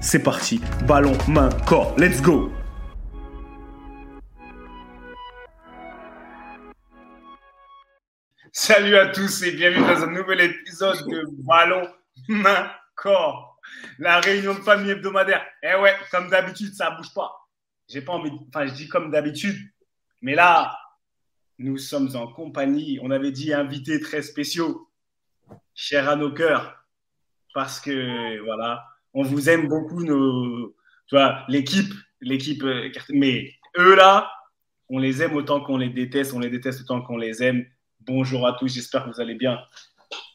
c'est parti. Ballon, main, corps. Let's go Salut à tous et bienvenue dans un nouvel épisode de Ballon, main, corps. La réunion de famille hebdomadaire. Eh ouais, comme d'habitude, ça bouge pas. J'ai pas envie, enfin, je dis comme d'habitude, mais là, nous sommes en compagnie. On avait dit invités très spéciaux, chers à nos cœurs, parce que voilà, on vous aime beaucoup, nos, tu vois, l'équipe, l'équipe, euh, mais eux là, on les aime autant qu'on les déteste, on les déteste autant qu'on les aime. Bonjour à tous, j'espère que vous allez bien.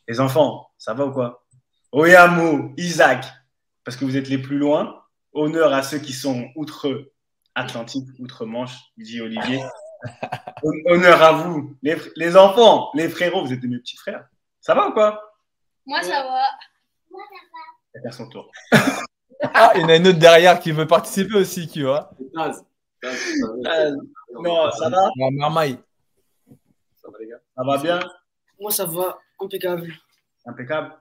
Les enfants, ça va ou quoi? Oyamo, Isaac, parce que vous êtes les plus loin. Honneur à ceux qui sont outre-Atlantique, outre-Manche, dit Olivier. Honneur à vous, les, les, enfants, les frérots, vous êtes de mes petits frères. Ça va ou quoi? Moi, ça va. Moi, ça va faire son tour. ah, il y en a une autre derrière qui veut participer aussi, tu vois. Euh, non, ça va La marmaille. Ça va, les gars Ça va bien Moi, ça va. Impeccable. Impeccable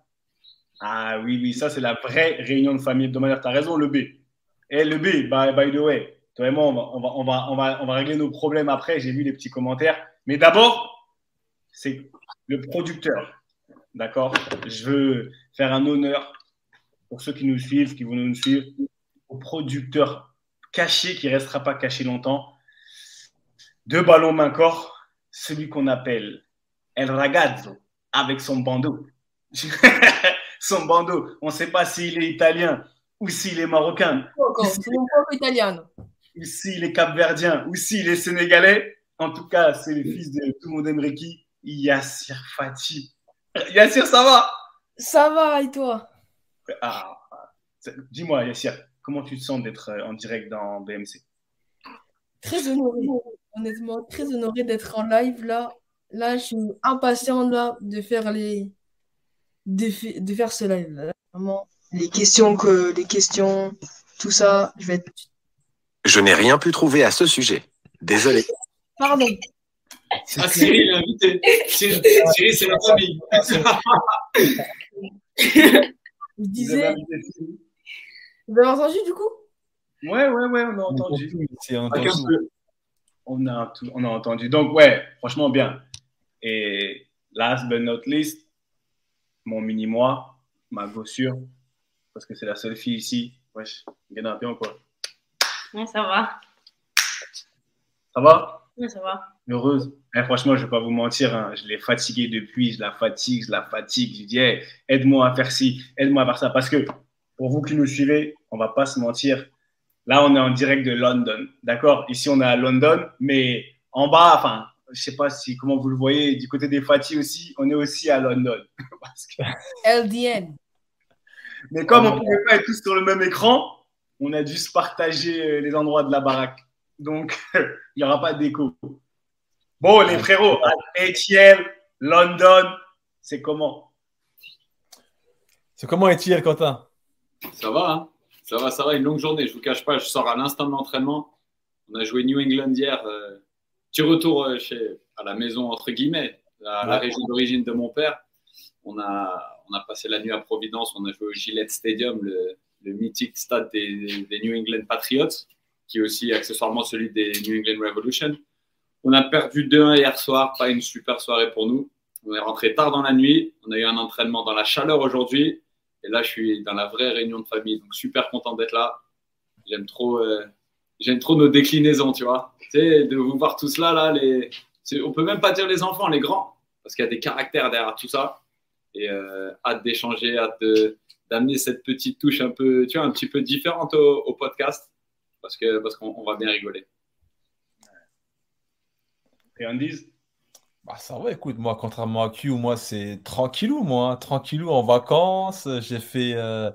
Ah oui, oui, ça, c'est la vraie réunion de famille hebdomadaire. Tu as raison, le B. Eh, le B, by, by the way, toi et moi, on va, on va, on va, on va, on va régler nos problèmes après. J'ai vu les petits commentaires. Mais d'abord, c'est le producteur. D'accord? Je veux faire un honneur pour ceux qui nous suivent, qui vont nous suivre, au producteur caché qui ne restera pas caché longtemps, de ballon main corps, celui qu'on appelle El Ragazzo avec son bandeau. son bandeau, on ne sait pas s'il est italien ou s'il est marocain. Ou s'il est capverdien ou s'il est sénégalais. En tout cas, c'est le fils de tout le monde Emreki, Yassir Fati. Yassir, ça va? Ça va, et toi? Ah, Dis-moi, Yassir, comment tu te sens d'être euh, en direct dans BMC Très honoré, honnêtement, très honoré d'être en live là. Là, je suis impatient là, de faire les de, de faire ce live. Là. Vraiment, les questions que les questions, tout ça, je vais être. Je n'ai rien pu trouver à ce sujet. Désolé. Pardon. Ah, Cyril, l'invité. Cyril, c'est la famille. Je disais. Vous avez entendu du coup? Ouais, ouais, ouais, on a entendu. On a, on a entendu. Donc, ouais, franchement, bien. Et last but not least, mon mini-moi, ma gossure, parce que c'est la seule fille ici. Wesh, bien un peu quoi Ouais, ça va. Ça va? Ouais, ça va. Heureuse. Eh, franchement, je ne vais pas vous mentir, hein, je l'ai fatiguée depuis, je la fatigue, je la fatigue. Je dis, hey, aide-moi à faire ci, aide-moi à faire ça. Parce que pour vous qui nous suivez, on va pas se mentir. Là, on est en direct de London. D'accord? Ici, on est à London, mais en bas, enfin, je sais pas si comment vous le voyez, du côté des Fatih aussi, on est aussi à London. LDN. Mais comme on ne pouvait pas être tous sur le même écran, on a dû se partager les endroits de la baraque. Donc, il n'y aura pas d'écho. Bon, les frérots, Etienne, London, c'est comment? C'est comment Etienne, Quentin? Ça va, hein ça va, ça va, une longue journée. Je ne vous cache pas, je sors à l'instant de l'entraînement. On a joué New England hier. Euh, petit retour euh, chez, à la maison, entre guillemets, à la région d'origine de mon père. On a, on a passé la nuit à Providence. On a joué au Gillette Stadium, le, le mythique stade des, des, New England Patriots, qui est aussi accessoirement celui des New England Revolution. On a perdu 2-1 hier soir, pas une super soirée pour nous. On est rentré tard dans la nuit, on a eu un entraînement dans la chaleur aujourd'hui. Et là, je suis dans la vraie réunion de famille, donc super content d'être là. J'aime trop, euh, j'aime trop nos déclinaisons, tu vois. Tu sais, de vous voir tous là, là, les... on peut même pas dire les enfants, les grands, parce qu'il y a des caractères derrière tout ça. Et euh, hâte d'échanger, hâte d'amener cette petite touche un peu, tu vois, un petit peu différente au, au podcast, parce que parce qu'on on va bien rigoler. Et on dise Bah, ça va, écoute, moi, contrairement à Q, moi, c'est tranquillou, moi, hein, tranquillou en vacances. J'ai fait, euh,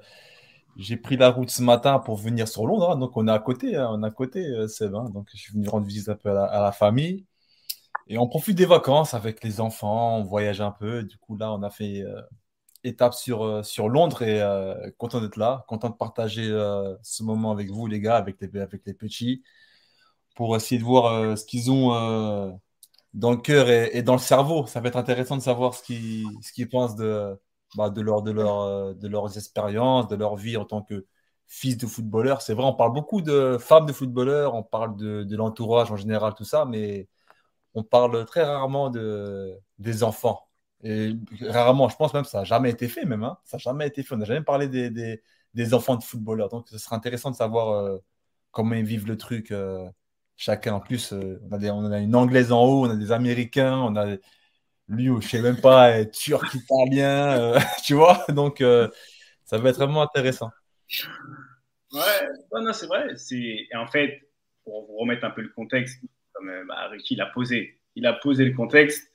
j'ai pris la route ce matin pour venir sur Londres, hein, donc on est à côté, hein, on est à côté, euh, Seb, donc je suis venu rendre visite un peu à la, famille. Et on profite des vacances avec les enfants, on voyage un peu. Du coup, là, on a fait euh, étape sur, sur Londres et content d'être là, content de partager ce moment avec vous, les gars, avec les, avec les petits, pour essayer de voir ce qu'ils ont dans le cœur et, dans le cerveau. Ça va être intéressant de savoir ce qu'ils pensent de, bah, euh, de leurs expériences, de leur vie en tant que fils de footballeur. C'est vrai, on parle beaucoup de femmes de footballeurs, on parle de, l'entourage en général, tout ça, mais on parle très rarement de, des enfants. Et rarement, je pense même ça n'a jamais été fait, même. hein. Ça n'a jamais été fait. On n'a jamais parlé des enfants de footballeurs. Donc, ce serait intéressant de savoir euh, comment ils vivent le truc. euh, chacun, en plus, euh, on, a une Anglaise en haut, on a des Américains, on a lui, je sais même pas, est turc, italien, euh, tu vois. Donc, euh, ça va être vraiment intéressant. Ouais, non, c'est vrai. Et en fait, pour vous remettre un peu le contexte, comme euh, bah, Ricky l'a posé, il a posé le contexte,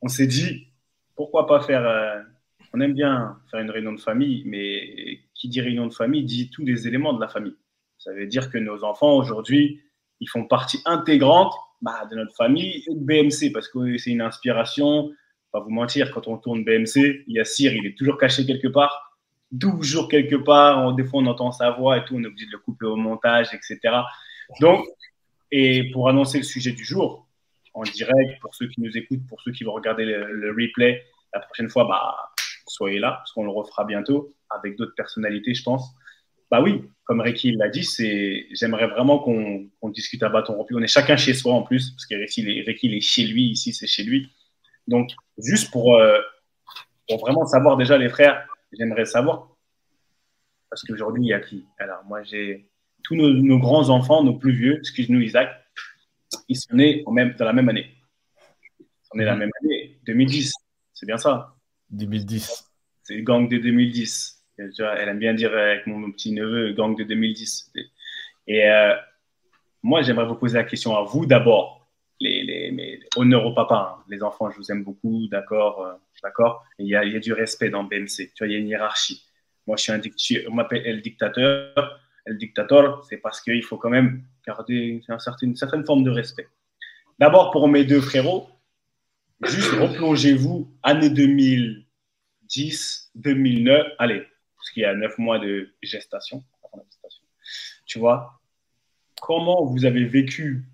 on s'est dit, pourquoi pas faire. euh, On aime bien faire une réunion de famille, mais qui dit réunion de famille dit tous les éléments de la famille. Ça veut dire que nos enfants, aujourd'hui, ils font partie intégrante bah, de notre famille et de BMC, parce que c'est une inspiration. Pas vous mentir, quand on tourne BMC, Yassir, il est toujours caché quelque part. 12 jours quelque part, des fois on entend sa voix et tout, on est obligé de le couper au montage, etc. Donc, et pour annoncer le sujet du jour, en direct, pour ceux qui nous écoutent, pour ceux qui vont regarder le, le replay, la prochaine fois, bah, soyez là, parce qu'on le refera bientôt avec d'autres personnalités, je pense. Bah oui, comme Ricky l'a dit, c'est, j'aimerais vraiment qu'on discute à bâton rompu. On est chacun chez soi en plus, parce que Ricky, il est, Ricky, il est chez lui, ici c'est chez lui. Donc, juste pour, euh, pour vraiment savoir déjà, les frères, j'aimerais savoir, parce qu'aujourd'hui, il y a qui? Alors, moi, j'ai tous nos, nos grands-enfants, nos plus vieux, excuse-nous Isaac, ils sont nés en même, dans la même année. Ils sont nés la même année, 2010. C'est bien ça? 2010. C'est le gang de 2010. Elle aime bien dire avec mon, petit neveu, gang de 2010. Et euh, moi, j'aimerais vous poser la question à vous d'abord. Les, les, honneur au papa, hein. les enfants, je vous aime beaucoup, d'accord, euh, d'accord. Il y a, du respect dans BMC. Tu vois, il y a une hiérarchie. Moi, je suis un dic- on m'appelle El Dictateur. El Dictator, c'est parce qu'il faut quand même garder un certain- une certaine forme de respect. D'abord, pour mes deux frérots, juste replongez-vous, année 2010, 2009, allez, parce qu'il y a neuf mois de gestation. Tu vois, comment vous avez vécu,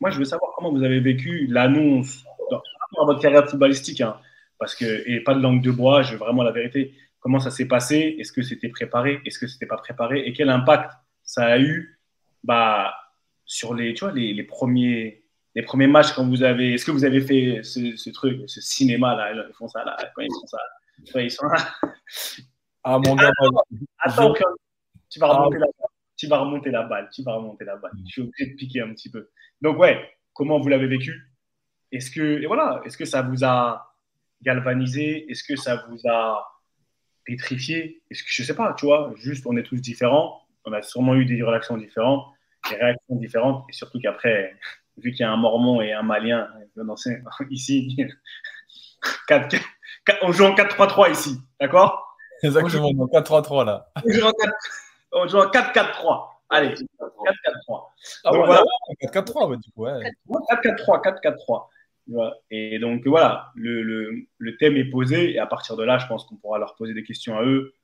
moi je veux savoir comment vous avez vécu l'annonce dans votre carrière footballistique, hein, parce que, et pas de langue de bois, je veux vraiment la vérité, comment ça s'est passé, est-ce que c'était préparé, est-ce que c'était pas préparé, et quel impact ça a eu bah, sur les, tu vois, les, les premiers les premiers matchs quand vous avez est-ce que vous avez fait ce, truc ce cinéma là ils font ça là quand ils font ça? Ils sont là? Ah, mon gars, attends je- tu vas Ah, remonter la balle. Tu vas remonter la balle tu vas remonter la balle. Je suis obligé de piquer un petit peu. Donc ouais comment vous l'avez vécu? Est-ce que et voilà est-ce que ça vous a galvanisé? Est-ce que ça vous a pétrifié? Est-ce que je sais pas tu vois juste on est tous différents. On a sûrement eu des réactions différentes des réactions différentes. Et surtout qu'après vu qu'il y a un Mormon et un Malien ici, 4, on joue en 4-3-3 ici, d'accord? Exactement, 4-3-3 là. On joue en 4 on joue en 4-4-3. Allez, 4-4-3. Ah, Donc voilà. ouais, 4-4-3, ouais, du coup, ouais. 4-4-3, 4-4-3. Tu vois. Et donc voilà, le, le, le thème est posé et à partir de là, je pense qu'on pourra leur poser des questions à eux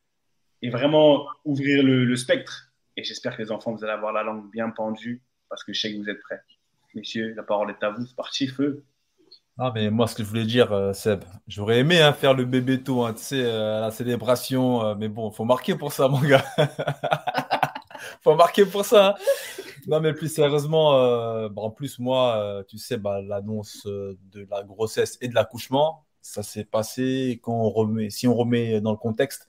et vraiment ouvrir le, le spectre. Et j'espère que les enfants, vous allez avoir la langue bien pendue parce que je sais que vous êtes prêts. Messieurs, la parole est à vous, c'est parti, feu. Ah, mais moi, ce que je voulais dire, euh, Seb, j'aurais aimé hein, faire le bébé tôt, hein, tu sais, euh, la célébration, euh, mais bon, faut marquer pour ça, mon gars. faut marquer pour ça. hein. non, mais plus sérieusement, euh, bah, en plus, moi, tu sais, bah, l'annonce de la grossesse et de l'accouchement, ça s'est passé quand on remet, si on remet dans le contexte,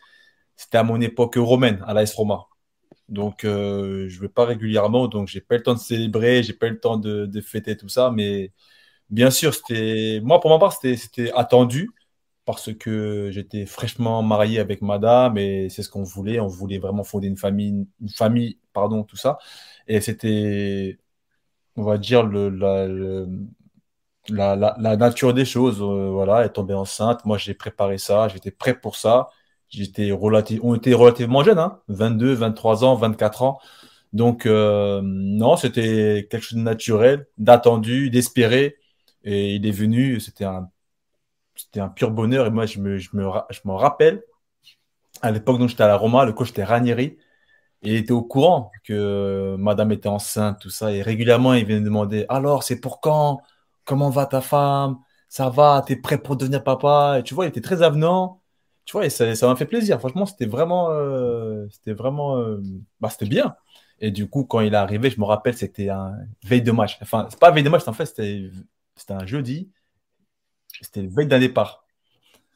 c'était à mon époque romaine, à l'AS Roma. Donc, je ne vais pas régulièrement, donc j'ai pas le temps de célébrer, j'ai pas le temps de fêter tout ça, mais bien sûr, c'était, moi, pour ma part, c'était, attendu parce que j'étais fraîchement marié avec madame et c'est ce qu'on voulait. On voulait vraiment fonder une famille, une famille, pardon, tout ça. Et c'était, on va dire, le, la, le- la, la- nature des choses. euh, voilà, est tombée enceinte. Moi, j'ai préparé ça. J'étais prêt pour ça. J'étais relativ- on était relativement jeunes, hein, 22, 23 ans, 24 ans. Donc, euh, non, c'était quelque chose de naturel, d'attendu, d'espéré. Et il est venu, c'était un, c'était un pur bonheur. Et moi, je me, je me, je m'en rappelle, à l'époque dont j'étais à la Roma, le coach était Ranieri. Et il était au courant que madame était enceinte, tout ça. Et régulièrement, il venait demander, alors, c'est pour quand? Comment va ta femme? Ça va? T'es prêt pour devenir papa? Et tu vois, il était très avenant. Tu vois, et ça, ça m'a fait plaisir. Franchement, c'était vraiment, euh, c'était vraiment, euh, bah, c'était bien. Et du coup, quand il est arrivé, je me rappelle, c'était un veille de match. Enfin, c'est pas veille de match, en fait, c'était, c'était un jeudi. C'était veille d'un départ.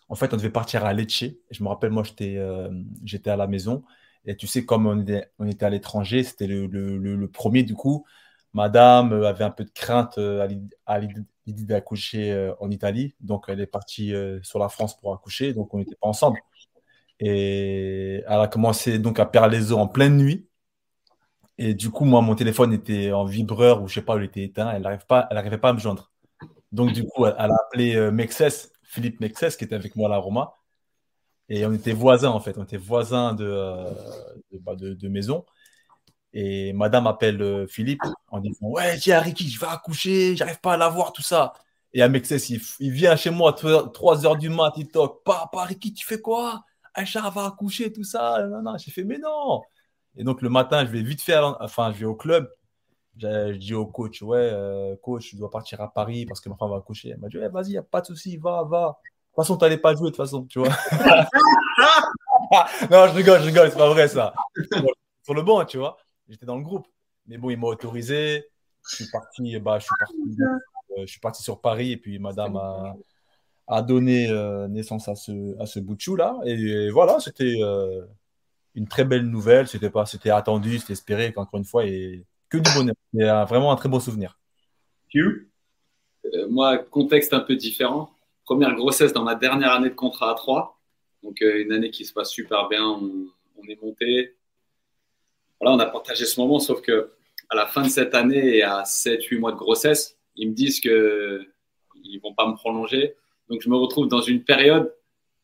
En fait, on devait partir à Lecce. Je me rappelle, moi, j'étais, euh, à la maison. Et tu sais, comme on était, à l'étranger, c'était le, le- le- le premier, du coup, madame avait un peu de crainte euh, à l'id- à l'idée d'accoucher euh, en Italie. Donc, elle est partie sur la France pour accoucher. Donc, on n'était pas ensemble. Et elle a commencé donc à perdre les os en pleine nuit. Et du coup, moi, mon téléphone était en vibreur ou je sais pas, il était éteint. Elle n'arrivait pas, elle n'arrivait pas à me joindre. Donc, du coup, elle, a appelé euh, Mexès, Philippe Mexès, qui était avec moi à la Roma. Et on était voisins, en fait. On était voisins de, euh, bah, maison. Et madame appelle euh, Philippe en disant Ouais, j'ai Ricky, je vais accoucher, j'arrive pas à l'avoir, tout ça. Et à Mexès, il, il vient chez moi à 3 heures du mat, il toque Papa, Ricky, tu fais quoi? Aïcha va accoucher, tout ça. J'ai fait Mais non Et donc, le matin, je vais vite faire, enfin, je vais au club. Je, je dis au coach Ouais, euh, coach, je dois partir à Paris parce que ma femme va accoucher. Elle m'a dit vas-y, y a pas de souci, va, va. De toute façon, tu n'allais pas jouer, de toute façon, tu vois. non, je rigole, je rigole, c'est pas vrai ça. Sur le banc, tu vois. J'étais dans le groupe. Mais bon, il m'a autorisé. Je suis parti, bah, je suis parti, euh, je suis parti sur Paris et puis madame a, donné euh, naissance à ce, à ce bout de chou là. Et, voilà, c'était une très belle nouvelle. C'était pas, c'était attendu, c'était espéré, encore une fois, et que du bonheur. C'est vraiment un très beau souvenir. Hugh Euh, moi, contexte un peu différent. Première grossesse dans ma dernière année de contrat à 3. Donc, euh, une année qui se passe super bien. On, on est monté. Voilà, on a partagé ce moment, sauf que à la fin de cette année et à 7-8 mois de grossesse, ils me disent que ils vont pas me prolonger. Donc, je me retrouve dans une période,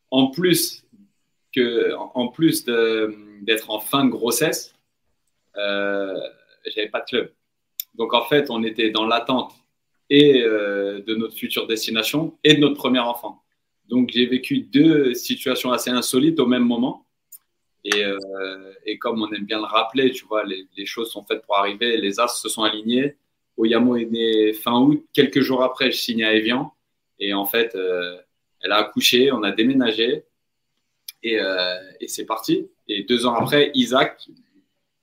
en plus que, en plus de- d'être en fin de grossesse, euh, j'avais pas de club. Donc, en fait, on était dans l'attente et euh, de notre future destination et de notre premier enfant. Donc j'ai vécu deux situations assez insolites au même moment. Et, euh, comme on aime bien le rappeler, tu vois, les, choses sont faites pour arriver, les as se sont alignés. Oyamo est né fin août, quelques jours après, je signe à Evian. Et en fait, euh, elle a accouché, on a déménagé et c'est parti. Et deux ans après, Isaac,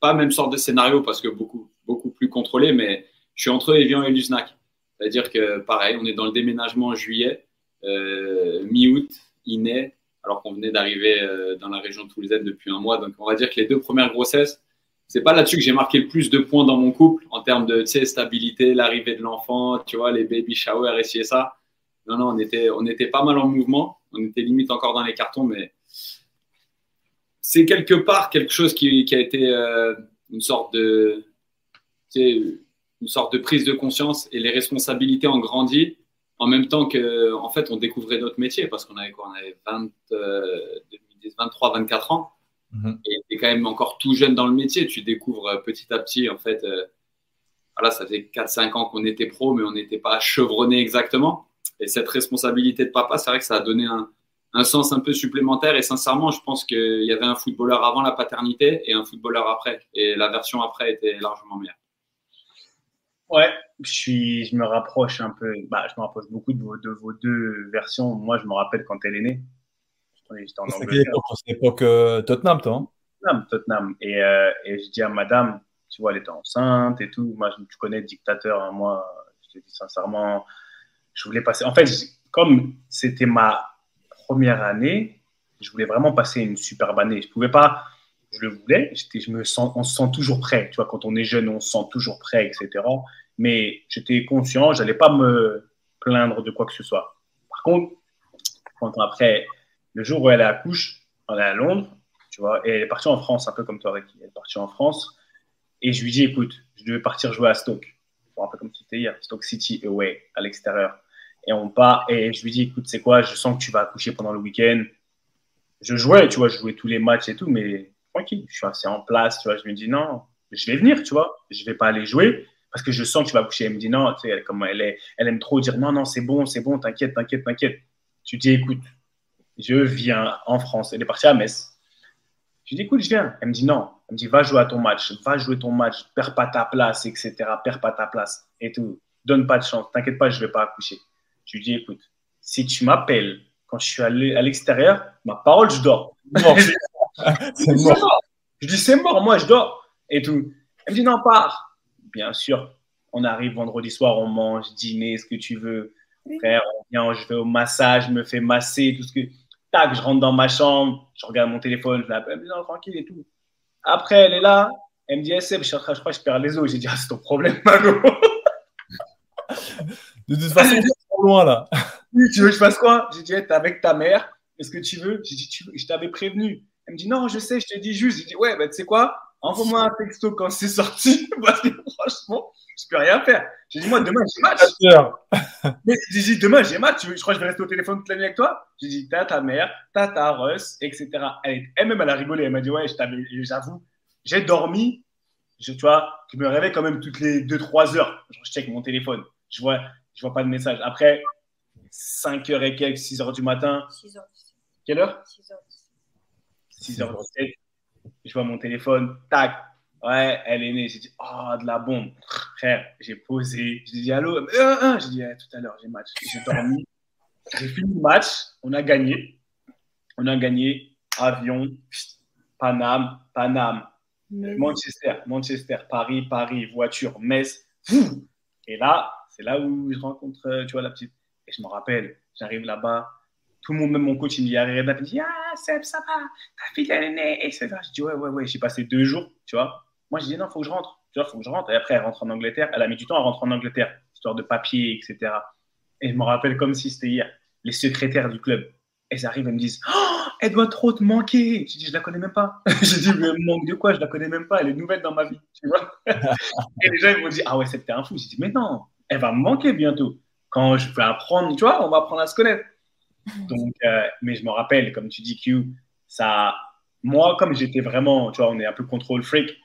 pas même sorte de scénario parce que beaucoup, beaucoup plus contrôlé, mais je suis entre Evian et Luznac. C'est-à-dire que pareil, on est dans le déménagement en juillet, euh, mi-août, il naît, alors qu'on venait d'arriver euh, dans la région toulousaine depuis un mois. Donc on va dire que les deux premières grossesses, c'est pas là-dessus que j'ai marqué le plus de points dans mon couple en termes de stabilité, l'arrivée de l'enfant, tu vois, les baby showers, et ça. Non, non, on était, on était pas mal en mouvement. On était limite encore dans les cartons, mais c'est quelque part quelque chose qui, qui a été euh, une sorte de, une sorte de prise de conscience et les responsabilités ont grandi en même temps que, en fait, on découvrait notre métier parce qu'on avait quoi On avait 20, euh, 23, 24 ans Mhm. et tu es quand même encore tout jeune dans le métier. Tu découvres euh, petit à petit, en fait, euh, voilà, ça fait 4-5 ans qu'on était pro, mais on n'était pas chevronné exactement. Et cette responsabilité de papa, c'est vrai que ça a donné un, un sens un peu supplémentaire. Et sincèrement, je pense qu'il y avait un footballeur avant la paternité et un footballeur après. Et la version après était largement meilleure. Ouais, je, suis, je me rapproche un peu, bah, je me rapproche beaucoup de vos, de vos deux versions. Moi, je me rappelle quand elle est née. J'étais en Angleterre, époque C'est l'époque euh, Tottenham, toi hein? Tottenham, Tottenham. Et, euh, et je dis à madame, Tu vois, elle était enceinte et tout. Moi, je- tu connais le dictateur, hein, moi, je te dis sincèrement, je voulais passer. En fait, comme c'était ma première année, je voulais vraiment passer une superbe année. Je pouvais pas, je le voulais, je me sens, on se sent toujours prêt. Tu vois, quand on est jeune, on se sent toujours prêt, etc. Mais j'étais conscient, j'allais pas me plaindre de quoi que ce soit. Par contre, quand après, le jour où elle accouche, on est à Londres, tu vois, et elle est partie en France, un peu comme toi, Ricky. Elle est partie en France. Et je lui dis, écoute, je devais partir jouer à Stoke. Un peu comme c'était hier, Stoke City away, à l'extérieur. Et on part, et je lui dis, écoute, c'est quoi, je sens que tu vas accoucher pendant le week-end. Je jouais, tu vois, je jouais tous les matchs et tout, mais tranquille, je suis assez en place, tu vois. Je me dis, non, je vais venir, tu vois, je vais pas aller jouer parce que je sens que tu vas accoucher. Elle me dit, non, tu sais, elle, elle, est, elle aime trop dire, non, non, c'est bon, c'est bon, t'inquiète, t'inquiète, t'inquiète. Lui dis, écoute, je viens en France. Elle est partie à Metz. Je dis, écoute, je viens. Elle me dit, non. Elle me dit, va jouer à ton match, va jouer ton match, perds pas ta place, etc. Perds pas ta place et tout. Donne pas de chance. T'inquiète pas, je vais pas accoucher. Je lui dis, écoute, si tu m'appelles quand je suis allé à l'extérieur, ma parole, je dors. C'est mort. Je dis, c'est mort, moi, je dors. Et tout. Elle me dit, non, pars. Bien sûr, on arrive vendredi soir, on mange, dîner, ce que tu veux. Frère, on vient, je vais au massage, je me fais masser, tout ce que. Tac, je rentre dans ma chambre, je regarde mon téléphone, je l'appelle, elle me dit, non, tranquille et tout. Après, elle est là, elle me dit, SF, je, suis en train- je crois que je perds les os. J'ai dit, ah, c'est ton problème, Mago. De toute façon, trop loin là. Oui, tu veux que je fasse quoi? J'ai dit, hey, t'es avec ta mère, est-ce que tu veux? J'ai dit, tu veux? Je t'avais prévenu. Elle me dit, non, je sais, je te dis juste. J'ai dit, ouais, bah, tu sais quoi? Envoie-moi un texto quand c'est sorti, parce que franchement, je peux rien faire. J'ai dit, moi, demain, j'ai match. Mais j'ai dit, demain, j'ai match. Tu veux- Je crois que je vais rester au téléphone toute la nuit avec toi? J'ai dit, t'as ta mère, t'as ta Russ, etc. Elle-même, elle a rigolé. Elle m'a dit, ouais, j'avoue, j'ai dormi. Je, tu vois, je me réveille quand même toutes les 2-3 heures. Je check mon téléphone. Je vois, je vois pas de message. Après, 5 heures et quelques, 6 heures du matin. 6 heures. Quelle heure? 6 heures. 6 heures 17. Je vois mon téléphone, tac. Ouais, elle est née. J'ai dit, oh, de la bombe. Frère, j'ai posé. J'ai dit, allô? Euh, euh. J'ai dit, Eh, tout à l'heure, j'ai match. J'ai dormi. J'ai fini le match. On a gagné. On a gagné. Avion, Paname, Paname, Mais- Manchester, Manchester, Paris, Paris, voiture, Metz. Et là, c'est là où je rencontre, euh, tu vois, la petite. Et je me rappelle, j'arrive là-bas. Tout le monde, même mon coach, il me dit, arrive là, il me dit, ah, Seb, ça va, ta fille, elle est née, etc. Je dis, ouais, ouais, ouais, j'ai passé deux jours, tu vois. Moi, je dis, non, faut que je rentre, tu vois, faut que je rentre. Et après, elle rentre en Angleterre. Elle a mis du temps à rentrer en Angleterre, histoire de papier, etc. Et je me rappelle comme si c'était hier, les secrétaires du club. Elles arrivent, elles me disent, oh, elle doit trop te manquer. Je dis, je la connais même pas. J'ai dit, mais elle manque de quoi? Je la connais même pas. Elle est nouvelle dans ma vie, tu vois. Et les gens, ils m'ont dit, ah ouais, c'était un fou. J'ai dit, mais non, elle va me manquer bientôt. Quand je vais apprendre, tu vois, on va apprendre à se connaître. Donc, euh, mais je me rappelle, comme tu dis, Q, ça, moi, comme j'étais vraiment, tu vois, on est un peu control freak,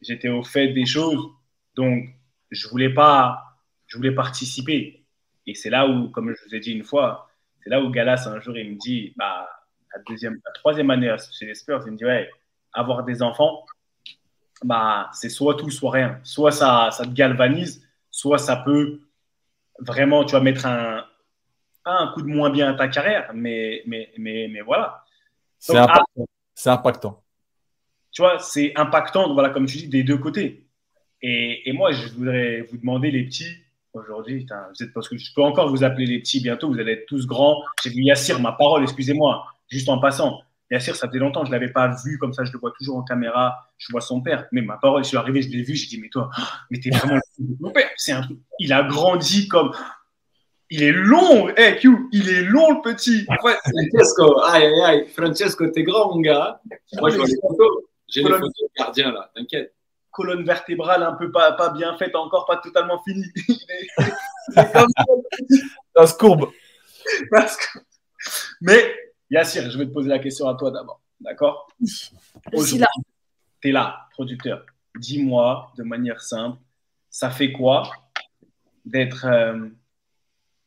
j'étais au fait des choses, donc je voulais pas, je voulais participer. Et c'est là où, comme je vous ai dit une fois, c'est là où Galas un jour il me dit, bah, la deuxième, la troisième année chez les Spurs, il me dit ouais, avoir des enfants, bah, c'est soit tout, soit rien. Soit ça, ça te galvanise, soit ça peut vraiment, tu vas mettre un, coup de moins bien à ta carrière, mais, mais, mais, mais voilà. C'est impactant. C'est impactant. tu vois, c'est impactant, voilà, comme tu dis, des deux côtés. Et, et moi, je voudrais vous demander, les petits, aujourd'hui, vous êtes, parce que je peux encore vous appeler les petits bientôt, vous allez être tous grands. J'ai vu Yassir, ma parole, excusez-moi, juste en passant. Yassir, ça faisait longtemps, je ne l'avais pas vu comme ça, je le vois toujours en caméra, je vois son père. Mais ma parole, je suis arrivé, je l'ai vu, j'ai dit, mais toi, mais t'es vraiment le fils de mon père. C'est un truc. Il a grandi comme. Il est long, hey, Q, il est long, le petit. Ouais, Francesco, aïe aïe aïe, Francesco, t'es grand, mon gars. Moi, je vois les photos. J'ai les photos du gardien, là, t'inquiète. colonne vertébrale un peu pas, pas bien faite encore, pas totalement finie. Ça. Ça se courbe. Parce que- Mais Yassir, je vais te poser la question à toi d'abord. D'accord? Là. Tu es là, producteur. Dis-moi de manière simple, ça fait quoi d'être. euh,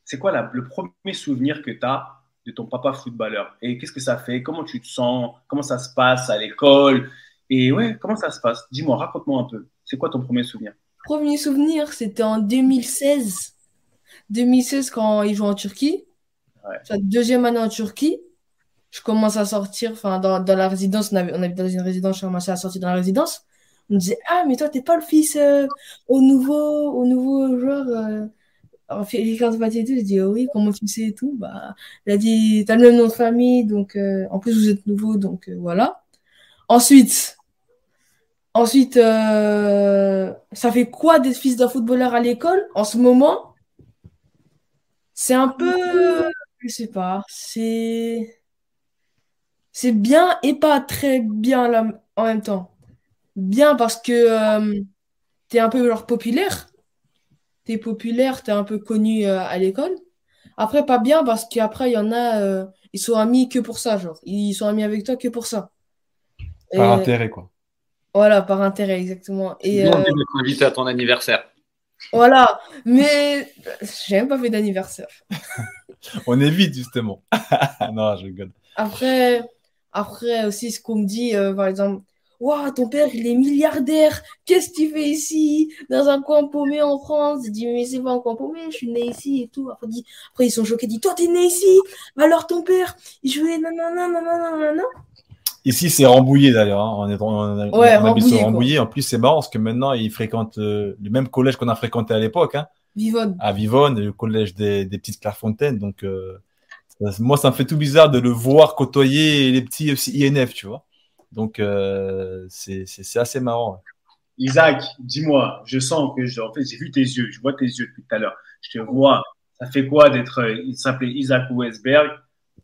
c'est quoi la- le premier souvenir que tu as de ton papa footballeur? Et qu'est-ce que ça fait? Comment tu te sens? Comment ça se passe à l'école? Et ouais, comment ça se passe? Dis-moi, raconte-moi un peu. C'est quoi ton premier souvenir? Premier souvenir, c'était en 2016. 2016, quand il joue en Turquie. Ouais. Sa deuxième année en Turquie. Je commence à sortir, enfin, dans, dans la résidence, on, avait, on habite dans une résidence, je commençais à sortir dans la résidence. On me disait, ah, mais toi, t'es pas le fils euh, au nouveau, au nouveau joueur. Euh... Alors, Félix et tout, je dis, oh oui, comment tu sais et tout? Bah, il a dit, t'as le même nom de famille, donc euh, en plus, vous êtes nouveau, donc euh, voilà. Ensuite, ensuite euh, ça fait quoi d'être fils d'un footballeur à l'école en ce moment? C'est un peu, je sais pas, c'est c'est bien et pas très bien là, en même temps. Bien parce que euh, t'es un peu genre populaire, t'es populaire, t'es un peu connu euh, à l'école. Après, pas bien parce qu'après, il y en a, euh, ils sont amis que pour ça, genre. Ils sont amis avec toi que pour ça. Par Et, intérêt, quoi. voilà, par intérêt, exactement. Et Nous, on euh, est d'être invité à ton anniversaire. voilà. Mais j'ai même pas fait d'anniversaire. On évite, justement. non, je rigole. Après, après aussi, ce qu'on me dit, euh, par exemple, Waouh, ton père, il est milliardaire. Qu'est-ce que tu fais ici, dans un coin paumé en France? Je dis, mais c'est pas un coin paumé, je suis né ici et tout. Après, dit- après ils sont choqués, ils disent, toi, t'es né ici? Alors, ton père, il jouait nanana, nanana, nanana. Ici, c'est Rambouillet d'ailleurs. hein. On, est, on, a- Ouais, on Rambouillet. En plus, c'est marrant parce que maintenant, ils fréquentent euh, le même collège qu'on a fréquenté à l'époque, hein, Vivonne. à Vivonne, le collège des, des petites Clairefontaine. Donc, euh, moi, ça me fait tout bizarre de le voir côtoyer les petits aussi INF, tu vois. Donc, euh, c'est assez marrant. ouais. Isaac, dis-moi, je sens que, je- en fait, j'ai vu tes yeux, je vois tes yeux depuis tout à l'heure. Je te vois. Ça fait quoi d'être, euh, il s'appelait Isaac Westberg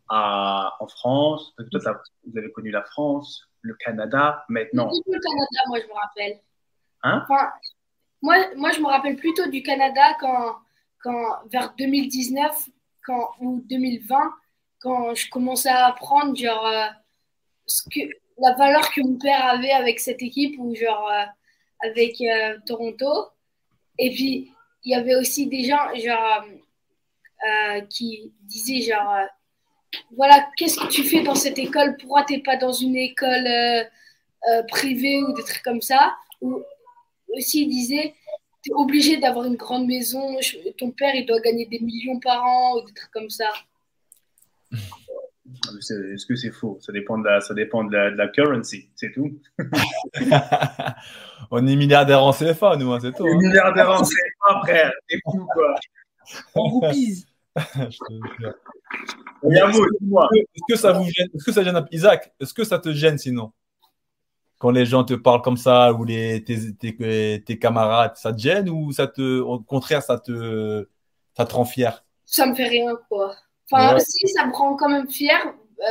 à, en France? Toi, vous avez connu la France, le Canada, maintenant. Plutôt le Canada, moi, je me rappelle. Hein? Enfin, moi, moi, je me rappelle plutôt du Canada quand, quand vers 2019 quand, ou 2020, quand je commençais à apprendre genre, euh, ce que, la valeur que mon père avait avec cette équipe ou genre euh, avec euh, Toronto. Et puis, il y avait aussi des gens genre, qui disaient genre, voilà, qu'est-ce que tu fais dans cette école? Pourquoi tu n'es pas dans une école privée ou des trucs comme ça Ou aussi, il disait, tu es obligé d'avoir une grande maison, je- ton père, il doit gagner des millions par an ou des trucs comme ça. C'est- Est-ce que c'est faux? Ça dépend de la, ça dépend de la, de la currency, c'est tout. On est milliardaire en CFA, nous, hein, c'est tout. Hein. milliardaires en CFA, frère, c'est fou, quoi. Yamo, dis-moi. Est-ce que ça vous gêne Est-ce que ça gêne Isaac Est-ce que ça te gêne sinon? Quand les gens te parlent comme ça ou les, tes, tes, tes camarades, ça te gêne ou ça te, au contraire, ça te, ça te rend fier? Ça me fait rien, quoi. Enfin, Ouais. si, ça me rend quand même fier,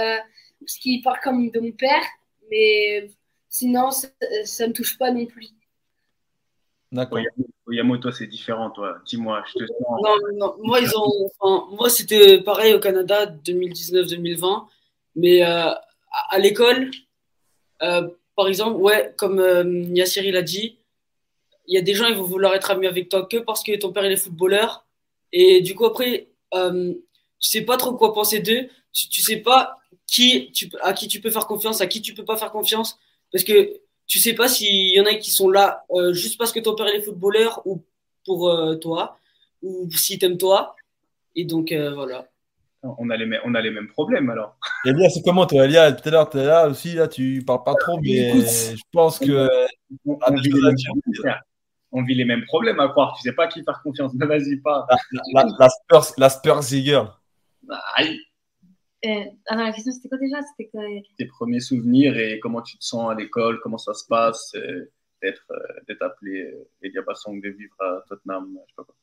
euh, parce qu'il parle comme de mon père, mais sinon, ça, ça me touche pas non plus. D'accord. Yamo, Yamo, toi, c'est différent, toi. Dis-moi, je te sens. Non, non, moi, ils ont, enfin, moi, c'était pareil au Canada, 2019-2020. Mais euh, à, à l'école, euh, par exemple, ouais, comme euh, Yassir a dit, il y a des gens, ils vont vouloir être amis avec toi que parce que ton père, est footballeur. Et du coup, après, euh, tu sais pas trop quoi penser d'eux. Tu, tu sais pas qui, à qui tu peux faire confiance, à qui tu peux pas faire confiance. Parce que tu sais pas s'il y en a qui sont là euh, juste parce que ton père, est footballeur ou pour euh, toi, ou s'ils t'aiment toi. Et donc, euh, voilà. On a, les, mêmes- on a les mêmes problèmes, alors. Elia, c'est comment toi Elia, tout à l'heure, tu es là aussi, là, tu parles pas trop, mais Écoute. je pense que. On, Ah, on vit la frère. On vit les mêmes problèmes à croire. Tu sais pas à qui faire confiance. Mais vas-y, pas. La, la Spurs, la Spurs girl. Aïe, Euh, attends, la question c'était quoi déjà? C'était quoi tes premiers souvenirs et comment tu te sens à l'école, comment ça se passe, euh, d'être euh, appelé euh, Elia Bassong, de vivre à Tottenham, je sais pas quoi.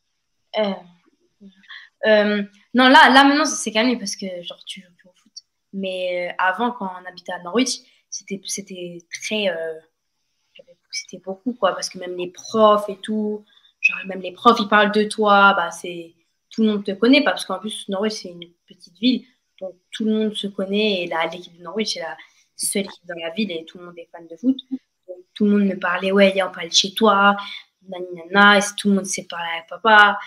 Euh, non, là, là maintenant, ça s'est calmé parce que genre, tu joues plus au foot. Mais euh, avant, quand on habitait à Norwich, c'était c'était très. euh, c'était beaucoup, quoi. Parce que même les profs et tout, genre, même les profs, ils parlent de toi. Bah, c'est, tout le monde te connaît, pas parce qu'en plus, Norwich, c'est une petite ville. Donc, tout le monde se connaît. Et là, l'équipe de Norwich, c'est la seule équipe dans la ville et tout le monde est fan de foot. Donc, tout le monde me parlait, ouais, on parle chez toi, nani, nana, et tout le monde s'est parlé avec papa.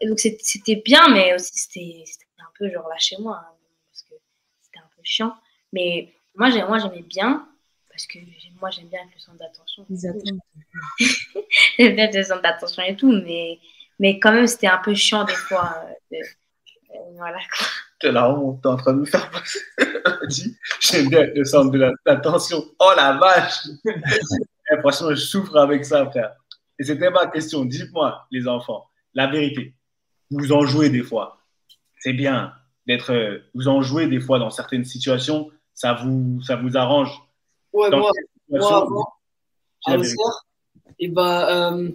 Et donc c'était bien, mais aussi c'était un peu genre là chez moi, hein, parce que c'était un peu chiant. Mais moi j'ai- moi, j'aimais bien, parce que moi j'aime bien être le centre d'attention. J'aime bien être le centre d'attention et tout, mais, mais quand même c'était un peu chiant des fois. euh, de- euh, voilà quoi. T'es là, honte, t'es en train de me faire passer. Dis, j'aime bien être le centre de la- l'attention. Oh la vache Eh, franchement, je souffre avec ça, frère. Et c'était ma question. Dites-moi, les enfants, la vérité. Vous en jouez des fois. C'est bien d'être. euh, Vous en jouez des fois dans certaines situations. Ça vous, ça vous arrange. Ouais, Dans moi, moi, avant, ça, et bah, euh,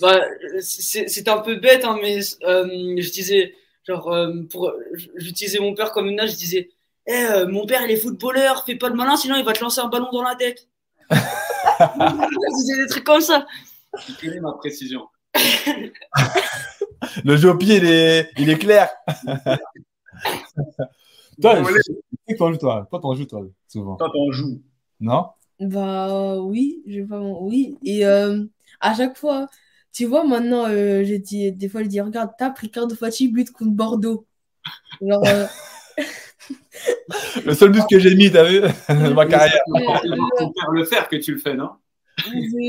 bah, c'est un peu bête, hein, mais euh, je disais, genre, euh, pour, j'utilisais mon père comme une âge, je disais, Eh, euh, mon père, il est footballeur, fais pas le malin, sinon il va te lancer un ballon dans la tête. je disais des trucs comme ça. Quelle est ma précision? Le jeu au pied, il est, il est clair. toi, Bon, je sais que t'en joues, toi. Toi, t'en joues, toi, souvent? Toi, t'en joues. Non? Bah oui, je vais pas oui. Et euh, à chaque fois, tu vois, maintenant, euh, j'ai dit, des fois, je dis, regarde, tape Ricardo Fati, but contre Bordeaux. Genre, euh, Le seul but que j'ai mis, t'as vu? Ma carrière. C'est le faire que tu le fais, non?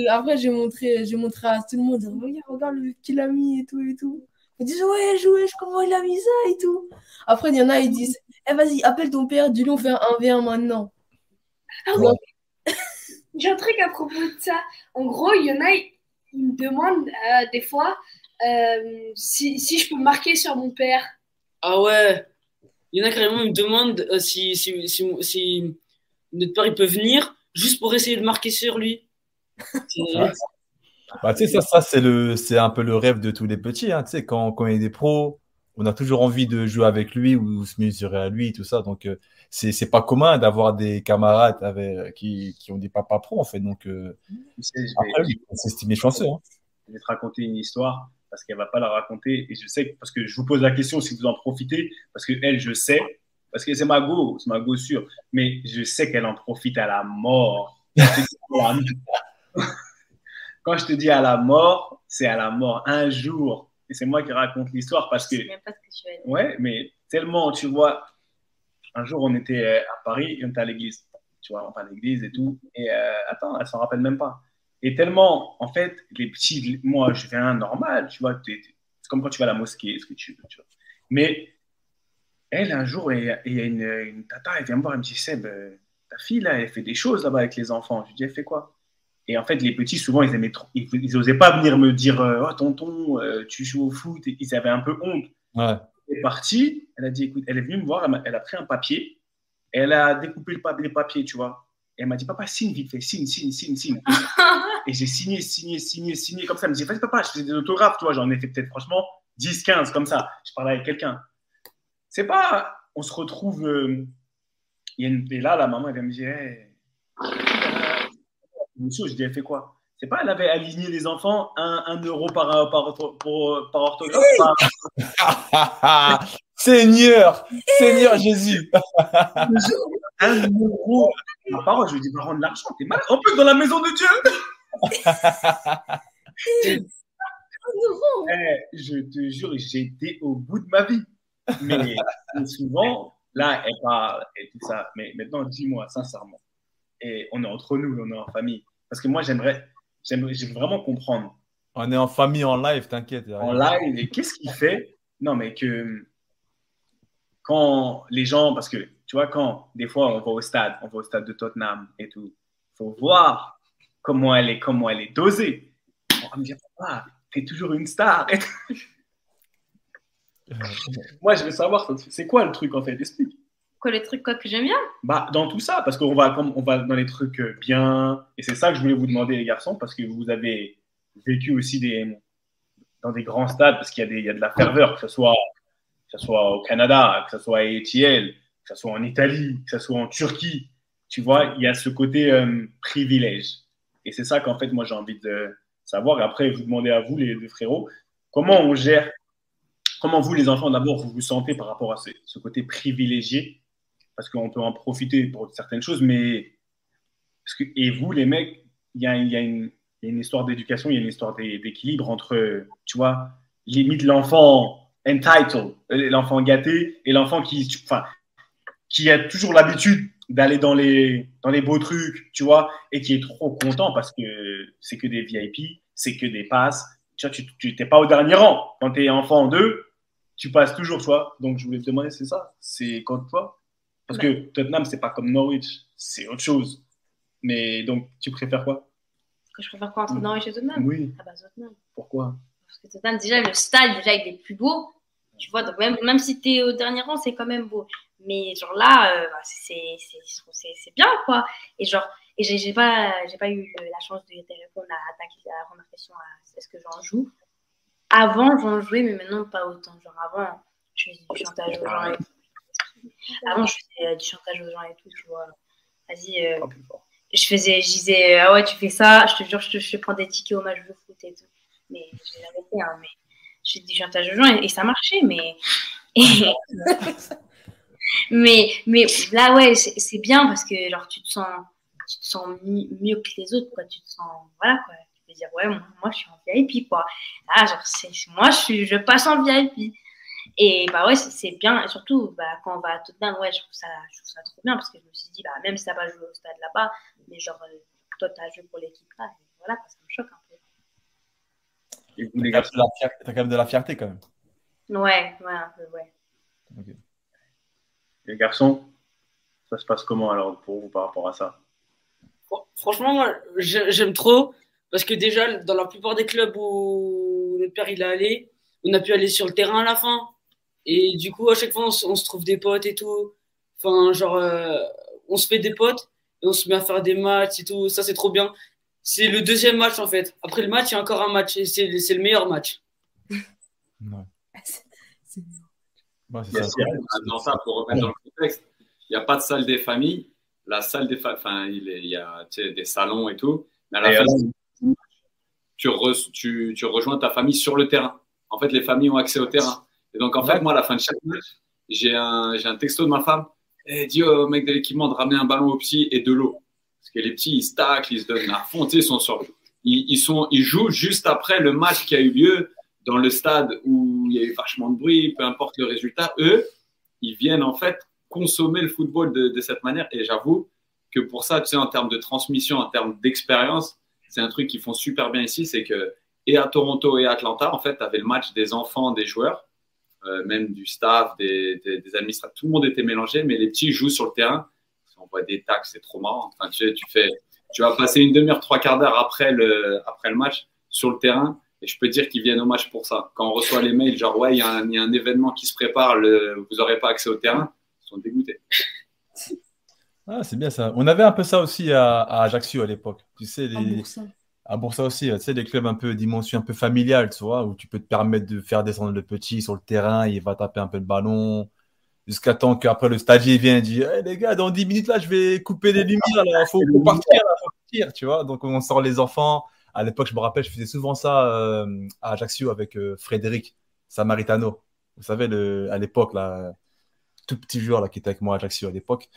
Après, j'ai montré, j'ai montré à tout le monde, regarde, regarde le qu'il a mis et tout et tout. Ils disent, ouais, jouez, comment il a mis ça et tout. Après, il y en a, ils disent, eh, vas-y, appelle ton père, dis-lui, on fait un 1v1 maintenant. Ah oui. J'ai un truc à propos de ça. En gros, il y en a, ils me demandent euh, des fois euh, si, si je peux marquer sur mon père. Ah ouais. Il y en a carrément, ils me demandent euh, si, si, si, si notre père il peut venir juste pour essayer de marquer sur lui. C'est- Bah, tu sais, ça, ça c'est le, c'est un peu le rêve de tous les petits. Hein. Tu sais, quand, quand il est des pros, on a toujours envie de jouer avec lui ou se mesurer à lui, tout ça. Donc, euh, c'est, c'est pas commun d'avoir des camarades avec, qui, qui ont des papas pros, en fait. Donc, euh, sais, vais, après, oui, on s'estime chanceux. Hein. je vais te raconter une histoire parce qu'elle va pas la raconter. Et je sais, que- parce que je vous pose la question si vous en profitez, parce que elle, je sais, parce que c'est ma go, c'est ma go sûre, mais je sais qu'elle en profite à la mort. Quand je te dis à la mort, c'est à la mort un jour. Et c'est moi qui raconte l'histoire parce que Je sais même pas ce que tu vas dire. Ouais, mais tellement, tu vois, un jour on était euh, à Paris et on était à l'église. Tu vois, on va à l'église et tout. Et euh, attends, elle s'en rappelle même pas. Et tellement, en fait, les petits, moi je viens normal, tu vois, c'est comme quand tu vas à la mosquée, ce que tu veux, tu vois. Mais elle, un jour, il y a il y a une, une tata, elle vient me voir, elle me dit Seb, euh, ta fille là, elle fait des choses là-bas avec les enfants. Je lui dis, elle fait quoi? Et en fait, les petits, souvent, ils aimaient trop, ils, ils osaient pas venir me dire, euh, oh tonton, euh, tu joues au foot. Et ils avaient un peu honte. Ouais. Elle est partie, elle a dit, écoute, elle est venue me voir, elle, a pris un papier, et elle a découpé le papier, les papiers, tu vois. Et elle m'a dit, papa, signe vite fait, signe, signe, signe, signe. et j'ai signé, signé, signé, signé, comme ça. Elle me dit, vas-y, papa, je faisais des autographes, tu vois, j'en ai fait peut-être, franchement, 10, 15, comme ça. Je parlais avec quelqu'un. C'est pas, on se retrouve, euh, il y a une- et là, la maman, elle vient me dire, hey, monsieur, je dis, elle fait quoi? C'est pas, elle avait aligné les enfants, un, un euro par, par, par, par orthographe. par- Seigneur, Seigneur Jésus. un euro. Ma parole, je lui dis, va rendre l'argent, t'es malade. En plus, dans la maison de Dieu. Eh, je te jure, été au bout de ma vie. Mais souvent, là, elle parle et tout ça. Mais maintenant, dis-moi, sincèrement, et on est entre nous, on est en famille. Parce que moi, j'aimerais, j'aimerais, vraiment comprendre On est en famille en live, t'inquiète. en live et qu'est-ce qu'il fait? Non, mais que quand les gens, parce que tu vois, quand des fois on va au stade, on va au stade de Tottenham et tout, faut voir comment elle est, comment elle est dosée. On va me dire, ah, t'es toujours une star. Tout. Moi, je veux savoir, c'est quoi le truc en fait? Explique. Quoi, les trucs quoi, que j'aime bien? Bah, dans tout ça, parce qu'on va, on va dans les trucs euh, bien, et c'est ça que je voulais vous demander, les garçons, parce que vous avez vécu aussi des, dans des grands stades, parce qu'il y, a y a de la ferveur, que ce soit, que ce soit au Canada, que ce soit à ETL, que ce soit en Italie, que ce soit en Turquie. Tu vois, il y a ce côté euh, privilège. Et c'est ça qu'en fait, moi, j'ai envie de savoir. Et après, vous demandez à vous, les deux frérots, comment on gère, comment vous, les enfants, d'abord, vous vous sentez par rapport à ce côté privilégié parce qu'on peut en profiter pour certaines choses, mais et vous, les mecs, il y a, une, histoire d'éducation, il y a une histoire d'é- d'équilibre entre, tu vois, limite l'enfant entitled, euh, l'enfant gâté, et l'enfant qui, qui a toujours l'habitude d'aller dans les, dans les beaux trucs, tu vois, et qui est trop content parce que c'est que des VIP, c'est que des passes. Tu vois, tu n'es pas au dernier rang. Quand tu es enfant en deux, tu passes toujours, tu vois. Donc, je voulais te demander, c'est ça? C'est quand toi? Parce que Tottenham, c'est pas comme Norwich, c'est autre chose. Mais donc, tu préfères quoi? Que je préfère quoi entre Norwich et Tottenham? Oui. Ah bah Tottenham. Pourquoi? Parce que Tottenham, déjà, le stade, déjà, il est plus beau. Tu vois, donc même, même si t'es au dernier rang, c'est quand même beau. Mais genre là, euh, bah, c'est bien, quoi. Et genre, et j'ai pas, pas eu le- la chance de, de répondre à ta à la première question, à est-ce que j'en joue? Avant, j'en jouais, mais maintenant, pas autant. Genre avant, je faisais du chantage aux gens et tout. Avant, je faisais euh, du chantage aux gens et tout, tu vois. Vas-y. euh, je faisais, je disais, ah ouais, tu fais ça, je te jure, je te, je te prends des tickets au match de foot et tout. Mais j'ai arrêté, hein, mais je fais du chantage aux gens et, et ça marchait, mais. mais, mais là, ouais, c'est bien parce que genre, tu te sens, tu te sens mi- mieux que les autres, quoi. Tu te sens, voilà, quoi. Tu peux dire, ouais, moi, moi, je suis en VIP, quoi. Là, genre, c'est moi, je, suis, je passe en VIP. Et bah ouais, c'est- bien. Et surtout, bah, quand on va à Tottenham, ouais, je trouve, ça, je trouve ça trop bien parce que je me suis dit, bah, même si t'as pas joué au stade là-bas, mais genre, euh, toi, t'as joué pour l'équipe là. et voilà, ça me choque un peu. Et vous, T'as les quand gars même de la fierté- t'as quand même de la fierté quand même. Ouais, ouais, un peu, ouais. Les garçons, ça se passe comment alors pour vous par rapport à ça? Fr- Franchement, moi, j'ai- j'aime trop parce que déjà, dans la plupart des clubs où notre père il est allé, on a pu aller sur le terrain à la fin. Et du coup, à chaque fois, on, se- on se trouve des potes et tout. Enfin, genre, euh, on se fait des potes et on se met à faire des matchs et tout. Ça, c'est trop bien. C'est le deuxième match en fait. Après le match, il y a encore un match et c'est c'est le meilleur match. Ouais, c'est Bien ça. Maintenant, ça, pour remettre dans le contexte, il n'y a pas de salle des familles. La salle des familles, enfin, il, y a tu sais, des salons et tout. Mais à la Et fin, alors tu, re- tu, tu rejoins ta famille sur le terrain. En fait, les familles ont accès au terrain. Et donc, en fait, moi, à la fin de chaque match, j'ai un, texto de ma femme. Eh, dis au mec de l'équipement de ramener un ballon aux petits et de l'eau. Parce que les petits, ils se taclent, ils se donnent à fond, ils sont sur, ils, ils sont, ils jouent juste après le match qui a eu lieu dans le stade où il y a eu vachement de bruit, peu importe le résultat. Eux, ils viennent en fait consommer le football de, de cette manière. Et j'avoue que pour ça, tu sais, en termes de transmission, en termes d'expérience, c'est un truc qu'ils font super bien ici, c'est que et à Toronto et à Atlanta, en fait, tu avais le match des enfants, des joueurs, euh, même du staff, des, des, des administrateurs, tout le monde était mélangé, mais les petits jouent sur le terrain. On voit des tacs, c'est trop marrant. Enfin, tu, sais, tu, fais, tu vas passer une demi-heure, trois quarts d'heure après le, après le match sur le terrain. Et je peux dire qu'ils viennent au match pour ça. Quand on reçoit les mails, genre, ouais, il y, a un- il y a un événement qui se prépare, le- vous n'aurez pas accès au terrain, ils sont dégoûtés. Ah, c'est bien ça. On avait un peu ça aussi à, à Ajaccio à l'époque. Tu sais, les, Boursa. à Boursa aussi, tu sais, les clubs un peu dimension un peu familiale, tu vois, où tu peux te permettre de faire descendre le petit sur le terrain, il va taper un peu le ballon, jusqu'à temps qu'après le stagiaire vienne et dit hey, les gars, dans 10 minutes là, je vais couper les lumières, là, faut, faut partir, là, faut partir, tu vois. Donc on sort les enfants. À l'époque, je me rappelle, je faisais souvent ça euh, à Ajaccio avec euh, Frédéric Samaritano. Vous savez, le, à l'époque, là, tout petit joueur là, qui était avec moi à Ajaccio à l'époque.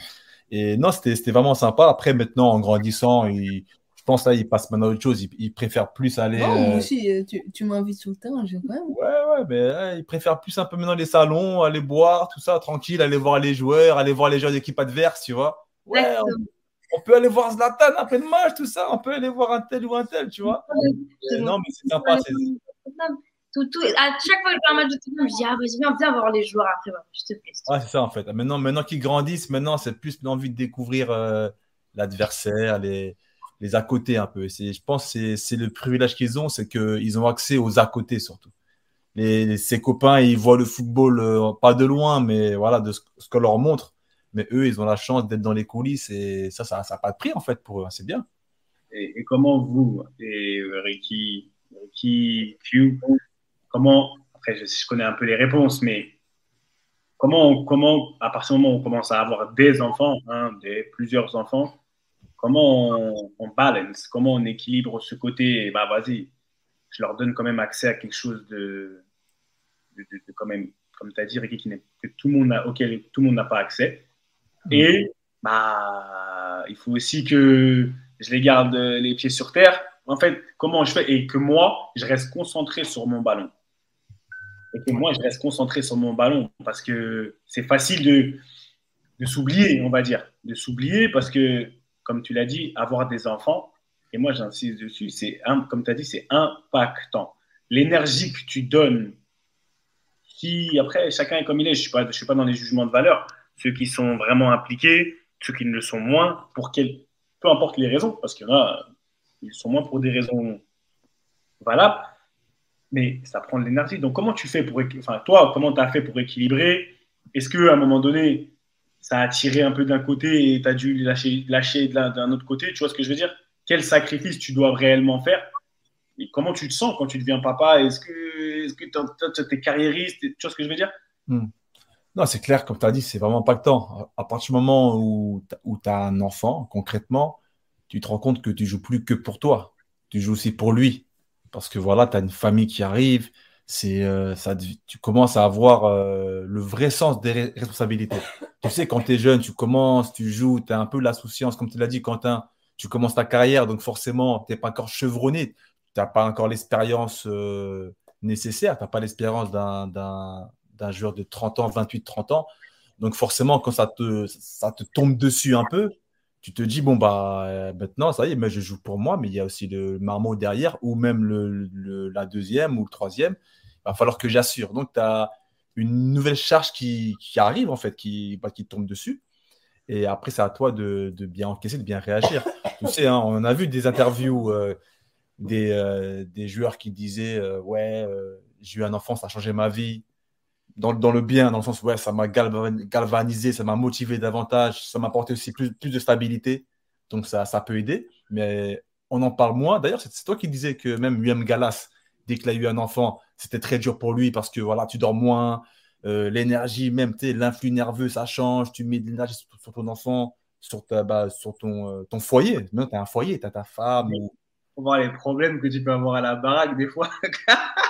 Et non, c'était vraiment sympa. Après, maintenant, en grandissant, il, pense là, il passe maintenant à autre chose. Il, il préfère plus aller. Non, moi euh, aussi, euh, tu, tu m'invites sur le terrain, je. Ouais, ouais, mais euh, il préfère plus un peu maintenant les salons, aller boire, tout ça, tranquille, aller voir les joueurs, aller voir les joueurs d'équipe adverse, tu vois. Ouais, on, peut aller voir Zlatan après le match, tout ça, on peut aller voir un tel ou un tel, tu vois. Non, mais c'est sympa. Tout, tout, à chaque fois que je fais un match de Tottenham, je dis ah vas-y viens, viens voir les joueurs après, s'il te plaît. c'est ça en fait. Maintenant, maintenant qu'ils grandissent, maintenant c'est plus l'envie de découvrir euh, l'adversaire, les, les à côté un peu. C'est- Je pense que c'est- le privilège qu'ils ont, c'est qu'ils ont accès aux à côté surtout. Les, ses copains, ils voient le football euh, pas de loin, mais voilà, de ce, ce qu'on leur montre. Mais eux, ils ont la chance d'être dans les coulisses et ça, ça n'a pas de prix en fait pour eux. hein. C'est bien. Et, comment vous, et Ricky, Ricky, Q, comment, après je, je connais un peu les réponses, mais comment, comment à partir du moment où on commence à avoir des enfants, hein, des, plusieurs enfants, comment on, on balance, comment on équilibre ce côté, bah vas-y, je leur donne quand même accès à quelque chose de, de, de- de quand même, comme tu as dit, Ricky, qui que tout le monde a, auquel tout le monde n'a pas accès. Et bah, il faut aussi que je les garde les pieds sur terre. En fait, comment je fais? Et que moi, je reste concentré sur mon ballon. Et que moi, je reste concentré sur mon ballon parce que c'est facile de, de s'oublier, on va dire. De s'oublier parce que, comme tu l'as dit, avoir des enfants, et moi j'insiste dessus, c'est, comme tu dit, c'est impactant. L'énergie que tu donnes, qui, après, chacun est comme il est, je ne suis, suis pas dans les jugements de valeur. Ceux qui sont vraiment impliqués, ceux qui ne le sont moins, pour quel, peu importe les raisons, parce qu'il y en a, ils sont moins pour des raisons valables, mais ça prend de l'énergie. Donc, comment tu fais pour. Enfin, toi, comment tu fait pour équilibrer? Est-ce qu'à un moment donné, ça a tiré un peu d'un côté et tu as dû lâcher, lâcher d'un autre côté Tu vois ce que je veux dire? Quel sacrifice tu dois réellement faire? Et comment tu te sens quand tu deviens papa? Est-ce que tu es carriériste? Tu vois ce que je veux dire? Hmm. Non, c'est clair, comme tu as dit, c'est vraiment pas le temps. À partir du moment où, tu as un enfant, concrètement, tu te rends compte que tu joues plus que pour toi. Tu joues aussi pour lui. Parce que voilà, tu as une famille qui arrive. C'est, euh, ça, tu commences à avoir euh, le vrai sens des responsabilités. Tu sais, quand tu es jeune, tu commences, tu joues, tu as un peu l'insouciance, comme tu l'as dit, Quentin, tu commences ta carrière, donc forcément, tu n'es pas encore chevronné, tu n'as pas encore l'expérience euh, nécessaire, tu n'as pas l'expérience d'un joueur de 30 ans, 28, 30 ans. Donc forcément, quand ça te, ça te tombe dessus un peu, tu te dis, bon, bah, maintenant, ça y est, mais je joue pour moi, mais il y a aussi le marmot derrière, ou même le, la deuxième ou le troisième. Il va falloir que j'assure. Donc, tu as une nouvelle charge qui, arrive, en fait, qui, bah, qui tombe dessus. Et après, c'est à toi de, bien encaisser, de bien réagir. tu sais, hein, on a vu des interviews euh, des, euh, des, joueurs qui disaient, ouais, j'ai eu un enfant, ça a changé ma vie dans, le bien, dans le sens où ouais, ça m'a galvanisé, ça m'a motivé davantage, ça m'a apporté aussi plus, plus de stabilité. Donc ça, ça peut aider, mais on en parle moins. D'ailleurs, c'est toi qui disais que même William Gallas, dès qu'il a eu un enfant, c'était très dur pour lui parce que voilà, tu dors moins, euh, l'énergie, même l'influx nerveux, ça change, tu mets de l'énergie sur, ton enfant, sur, ta, bah, sur ton, euh, ton foyer. tu as un foyer, tu as ta femme. Ou... Pour voir les problèmes que tu peux avoir à la baraque des fois.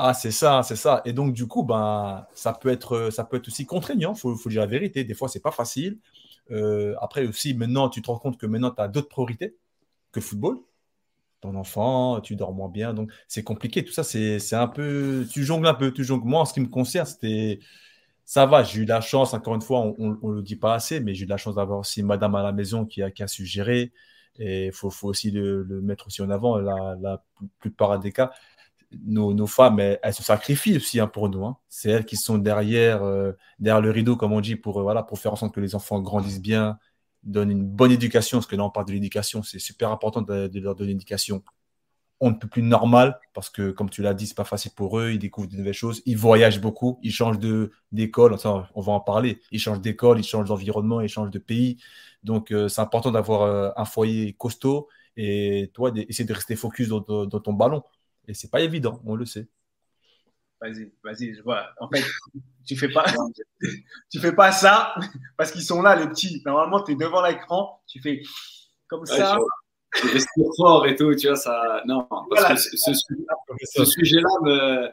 Ah, c'est ça, c'est ça. Et donc, du coup, ben, ça, peut être, ça peut être aussi contraignant, il faut, faut, dire la vérité. Des fois, c'est pas facile. Euh, après aussi, maintenant, tu te rends compte que maintenant, tu as d'autres priorités que le football. Ton enfant, tu dors moins bien, donc c'est compliqué. Tout ça, c'est un peu. Tu jongles un peu, tu jongles. Moi, en ce qui me concerne, c'était. Ça va, j'ai eu la chance, encore une fois, on ne le dit pas assez, mais j'ai eu la chance d'avoir aussi madame à la maison qui a, qui a su. Et il faut, faut, aussi le, mettre aussi en avant. La, la plupart des cas, nos, femmes, elles, se sacrifient aussi hein, pour nous. Hein. C'est elles qui sont derrière, euh, derrière le rideau, comme on dit, pour, euh, voilà, pour faire en sorte que les enfants grandissent bien, donnent une bonne éducation. Parce que là, on parle de l'éducation, c'est super important de, leur donner une éducation. On ne peut plus normal, parce que, comme tu l'as dit, c'est pas facile pour eux. Ils découvrent de nouvelles choses. Ils voyagent beaucoup. Ils changent d'école. on va en parler. Ils changent d'école, ils changent d'environnement, ils changent de pays. Donc, euh, c'est important d'avoir un foyer costaud et toi, d'essayer de rester focus dans ton ballon. Et c'est pas évident, on le sait. Vas-y, vas-y, je vois. En fait, tu fais pas, tu fais pas ça parce qu'ils sont là, les petits. Normalement, tu es devant l'écran, tu fais comme ça. Tu fais fort et tout, tu vois, ça. Non, parce que ce, sujet-là me,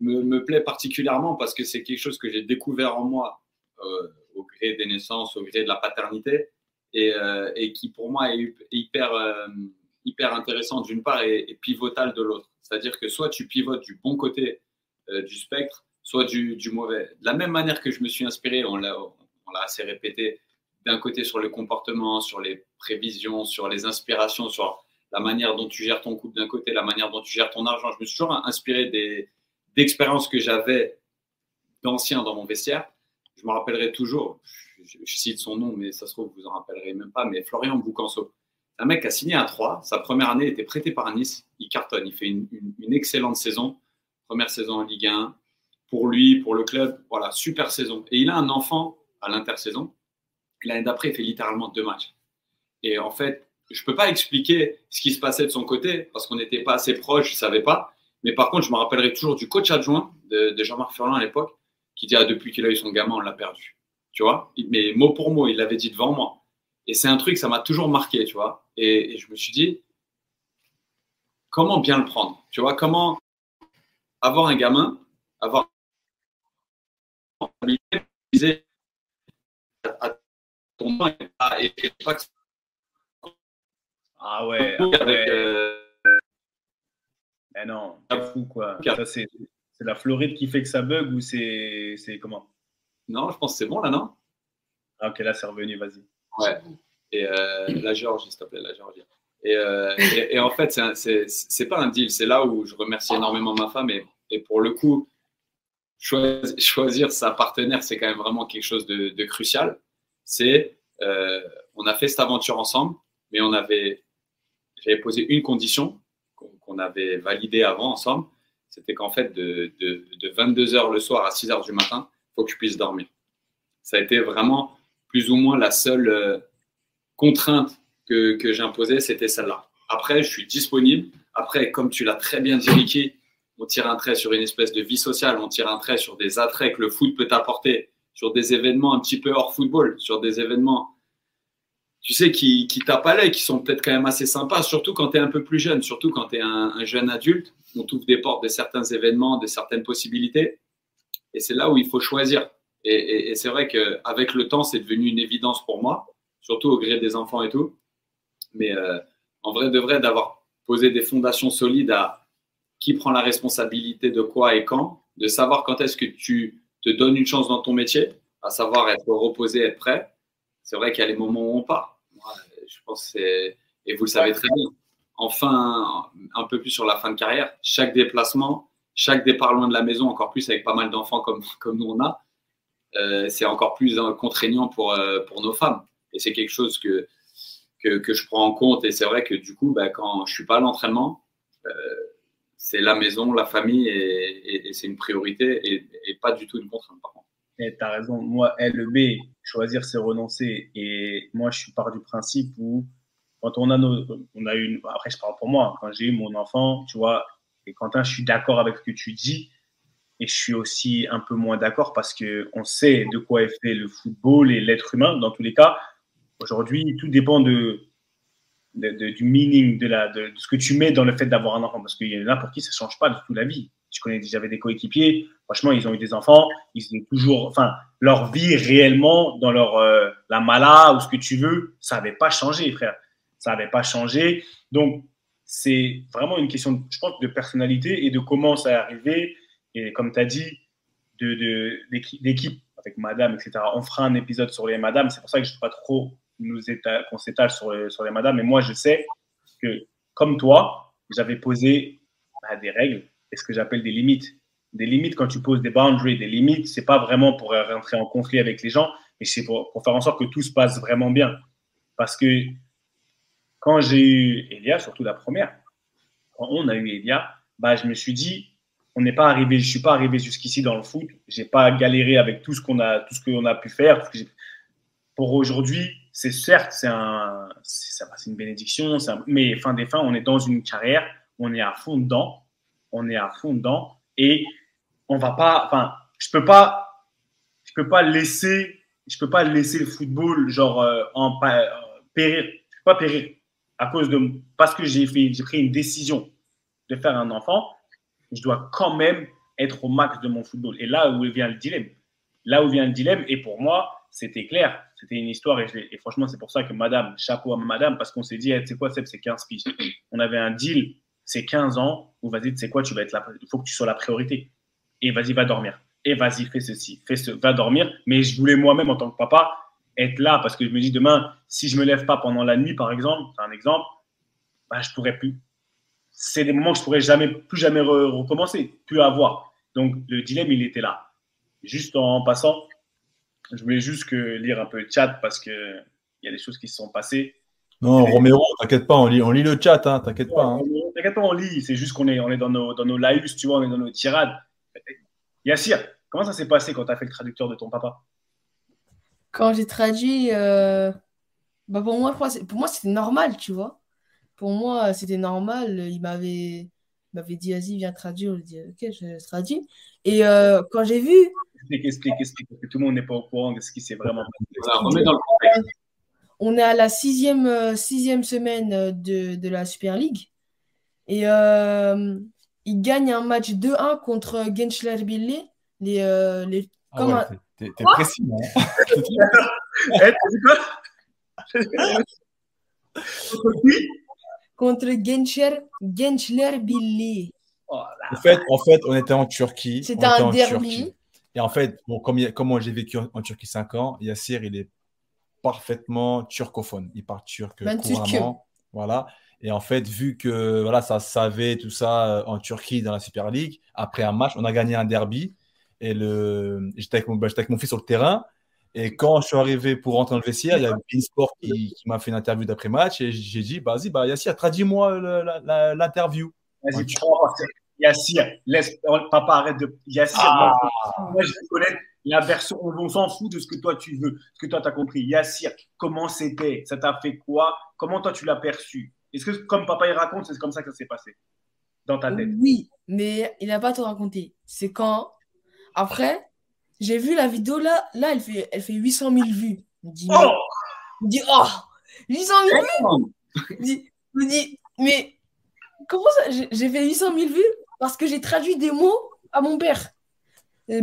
me, me, plaît particulièrement parce que c'est quelque chose que j'ai découvert en moi euh, au gré des naissances, au gré de la paternité et, euh, et qui pour moi est hyper, euh, hyper intéressant d'une part et pivotal de l'autre. C'est-à-dire que soit tu pivotes du bon côté euh, du spectre, soit du, mauvais. De la même manière que je me suis inspiré, on l'a assez répété, d'un côté sur le comportement, sur les prévisions, sur les inspirations, sur la manière dont tu gères ton couple d'un côté, la manière dont tu gères ton argent. Je me suis toujours inspiré d'expériences que j'avais d'anciens dans mon vestiaire. Je me rappellerai toujours, je, cite son nom, mais ça se trouve, vous en rappellerez même pas, mais Florian Boucanceau un mec a signé à 3. Sa première année était prêté par Nice. Il cartonne. Il fait une, excellente saison. Première saison en Ligue 1. Pour lui, pour le club, voilà, super saison. Et il a un enfant à l'intersaison. L'année d'après, il fait littéralement deux matchs. Et en fait, je ne peux pas expliquer ce qui se passait de son côté parce qu'on n'était pas assez proches, je ne savais pas. Mais par contre, je me rappellerai toujours du coach adjoint de, Jean-Marc Furlan à l'époque qui dit ah, depuis qu'il a eu son gamin, on l'a perdu. Tu vois? Mais mot pour mot, il l'avait dit devant moi. Et c'est un truc, ça m'a toujours marqué, tu vois? Et, je me suis dit, comment bien le prendre? Tu vois, comment avoir un gamin, avoir à ton et, pas Ah ouais. Avec, euh... Eh non, c'est fou quoi. c'est la Floride qui fait que ça bug ou c'est comment? Non, je pense que c'est bon là, non? Ah, Ok, là c'est revenu, vas-y. Ouais. Et euh, la Géorgie, s'il te plaît, la Géorgie. Et, euh, et, en fait, c'est pas un deal. C'est là où je remercie énormément ma femme. Et, pour le coup, choisir, sa partenaire, c'est quand même vraiment quelque chose de, crucial. C'est, euh, on a fait cette aventure ensemble, mais on avait j'avais posé une condition qu'on avait validée avant ensemble. C'était qu'en fait, de 22h le soir à 6h du matin, il faut que je puisse dormir. Ça a été vraiment plus ou moins la seule euh, contrainte que, j'imposais, c'était celle-là. Après, je suis disponible. Après, comme tu l'as très bien dit, Ricky, on tire un trait sur une espèce de vie sociale, on tire un trait sur des attraits que le foot peut t'apporter, sur des événements un petit peu hors football, sur des événements, tu sais, qui, qui tapent à l'œil, qui sont peut-être quand même assez sympas, surtout quand tu es un peu plus jeune, surtout quand tu es un, un jeune adulte. On t'ouvre des portes de certains événements, de certaines possibilités. Et c'est là où il faut choisir. Et- et c'est vrai qu'avec le temps, c'est devenu une évidence pour moi, surtout au gré des enfants et tout. Mais euh, en vrai de vrai, d'avoir posé des fondations solides à qui prend la responsabilité de quoi et quand, de savoir quand est-ce que tu te donnes une chance dans ton métier, à savoir être reposé, être prêt. C'est vrai qu'il y a les moments où on part. Je pense c'est, et vous le savez très bien. Enfin, un peu plus sur la fin de carrière, chaque déplacement, chaque départ loin de la maison, encore plus avec pas mal d'enfants comme, comme nous on a, euh, c'est encore plus euh, contraignant pour, euh, pour nos femmes. Et c'est quelque chose que, que, je prends en compte. Et c'est vrai que du coup, bah, quand je suis pas à l'entraînement, euh, c'est la maison, la famille, et, c'est une priorité et, pas du tout une contrainte, par. Et t'as raison. Moi, LEB, choisir, c'est renoncer. Et moi, je suis part du principe où, quand on a nos, on a une, après, je parle pour moi, quand j'ai eu mon enfant, tu vois, et Quentin, je suis d'accord avec ce que tu dis. Et je suis aussi un peu moins d'accord parce que on sait de quoi est fait le football et l'être humain. Dans tous les cas, aujourd'hui, tout dépend de, du meaning, de, la, de, ce que tu mets dans le fait d'avoir un enfant. Parce qu'il y en a pour qui ça change pas du tout la vie. Je connais, j'avais des coéquipiers, franchement, ils ont eu des enfants, ils ont toujours, enfin, leur vie réellement, dans leur, euh, la mala ou ce que tu veux, ça n'avait pas changé, frère. Ça n'avait pas changé. Donc, c'est vraiment une question, je pense, de personnalité et de comment ça est arrivé. Et comme tu as dit, de, de, d'équi- d'équipe avec madame, etc. On fera un épisode sur les madames. C'est pour ça que je ne veux pas trop qu'on s'étale sur, les- madames. Mais moi, je sais que, comme toi, j'avais posé bah, des règles et ce que j'appelle des limites. Des limites, quand tu poses des boundaries, des limites, c'est pas vraiment pour rentrer en conflit avec les gens, mais c'est pour, faire en sorte que tout se passe vraiment bien. Parce que quand j'ai eu Elia, surtout la première, quand on a eu Elia, bah, je me suis dit, on n'est pas arrivé, je suis pas arrivé jusqu'ici dans le foot, j'ai pas galéré avec tout ce qu'on a, tout ce qu'on a pu faire. pour aujourd'hui, c'est certes, c'est un, une bénédiction, mais fin des fins, on est dans une carrière, on est à fond dedans, on est à fond dedans, et on va pas, enfin, je peux pas, je peux pas laisser, je peux pas laisser le football genre euh, en euh, périr, je peux pas périr à cause de parce que j'ai fait, j'ai pris une décision de faire un enfant, je dois quand même être au max de mon football. Et là où vient le dilemme, là où vient le dilemme, et pour moi, c'était clair, c'était une histoire, et, franchement, c'est pour ça que madame, chapeau à madame, parce qu'on s'est dit, hey, tu sais quoi, Seb, c'est 15 piges. On avait un deal, c'est 15 ans, où vas-y, tu sais quoi, tu vas être là, il faut que tu sois la priorité. Et vas-y, va dormir. Et vas-y, fais ceci, fais ce, va dormir. Mais je voulais moi-même, en tant que papa, être là, parce que je me dis, demain, si je me lève pas pendant la nuit, par exemple, c'est un exemple, bah, je pourrais plus. C'est des moments que je pourrais jamais, plus jamais re- recommencer, plus avoir. Donc, le dilemme, il était là. Juste en passant, je voulais juste que lire un peu le chat parce que il y a des choses qui se sont passées. Non, Romero, t'inquiète pas, on lit, on lit le chat, hein, t'inquiète pas. hein. T'inquiète pas, on lit. C'est juste qu'on est, on est dans nos, dans nos laïus, tu vois, on est dans nos tirades. Yassir, comment ça s'est passé quand tu as fait le traducteur de ton papa? Quand j'ai traduit, euh, bah pour moi, pour moi, c'était normal, tu vois. Pour moi, c'était normal. Il m'avait, m'avait dit, vas-y, viens traduire. Je dis, ok, je traduis. Et euh, quand j'ai vu, Explique, explique, explique, parce que tout le monde n'est pas au courant de ce qui s'est vraiment passé. Voilà, remets dans le contexte. on est à la sixième, euh, sixième semaine euh, de, de la Super League. Et euh, il gagne un match 2-1 contre Gençler Birliği. Les, euh, les, Ah comme ouais, un- t'es- précis. hein. Eh, t'as dit quoi Contre qui contre Birliği. Oh En fait, en fait, on était en Turquie. C'était un derby. Et en fait, bon, comme, moi j'ai vécu en, en Turquie 5 ans, Yassir, il est parfaitement turcophone. Il parle turc Ben couramment. Voilà. Et en fait, vu que voilà, ça savait tout ça euh, en Turquie dans la Super League, après un match, on a gagné un derby. Et le... j'étais avec, mon- bah, j'étais avec mon fils sur le terrain. Et quand je suis arrivé pour rentrer dans le vestiaire, il y a Beansport qui, qui m'a fait une interview d'après-match et j'ai dit, bah, vas-y, bah, Yassir, traduis-moi l'interview. Vas-y, prends, Yassir, laisse, papa, arrête de. Yassir, Ah. moi, moi, je connaître la version, on, on s'en fout de ce que toi tu veux, ce que toi tu as compris. Yassir, comment c'était? Ça t'a fait quoi? Comment toi tu l'as perçu? Est-ce que, comme papa il raconte, c'est comme ça que ça s'est passé? Dans ta tête Oui, mais il n'a pas tout raconté. C'est quand, après, j'ai vu la vidéo là, là, elle fait, elle fait 800 000 vues. Je me dis, Oh me dis, oh, 800 000 vues Je me dis, mais comment ça J'ai j'ai fait 800 000 vues? Parce que j'ai traduit des mots à mon père.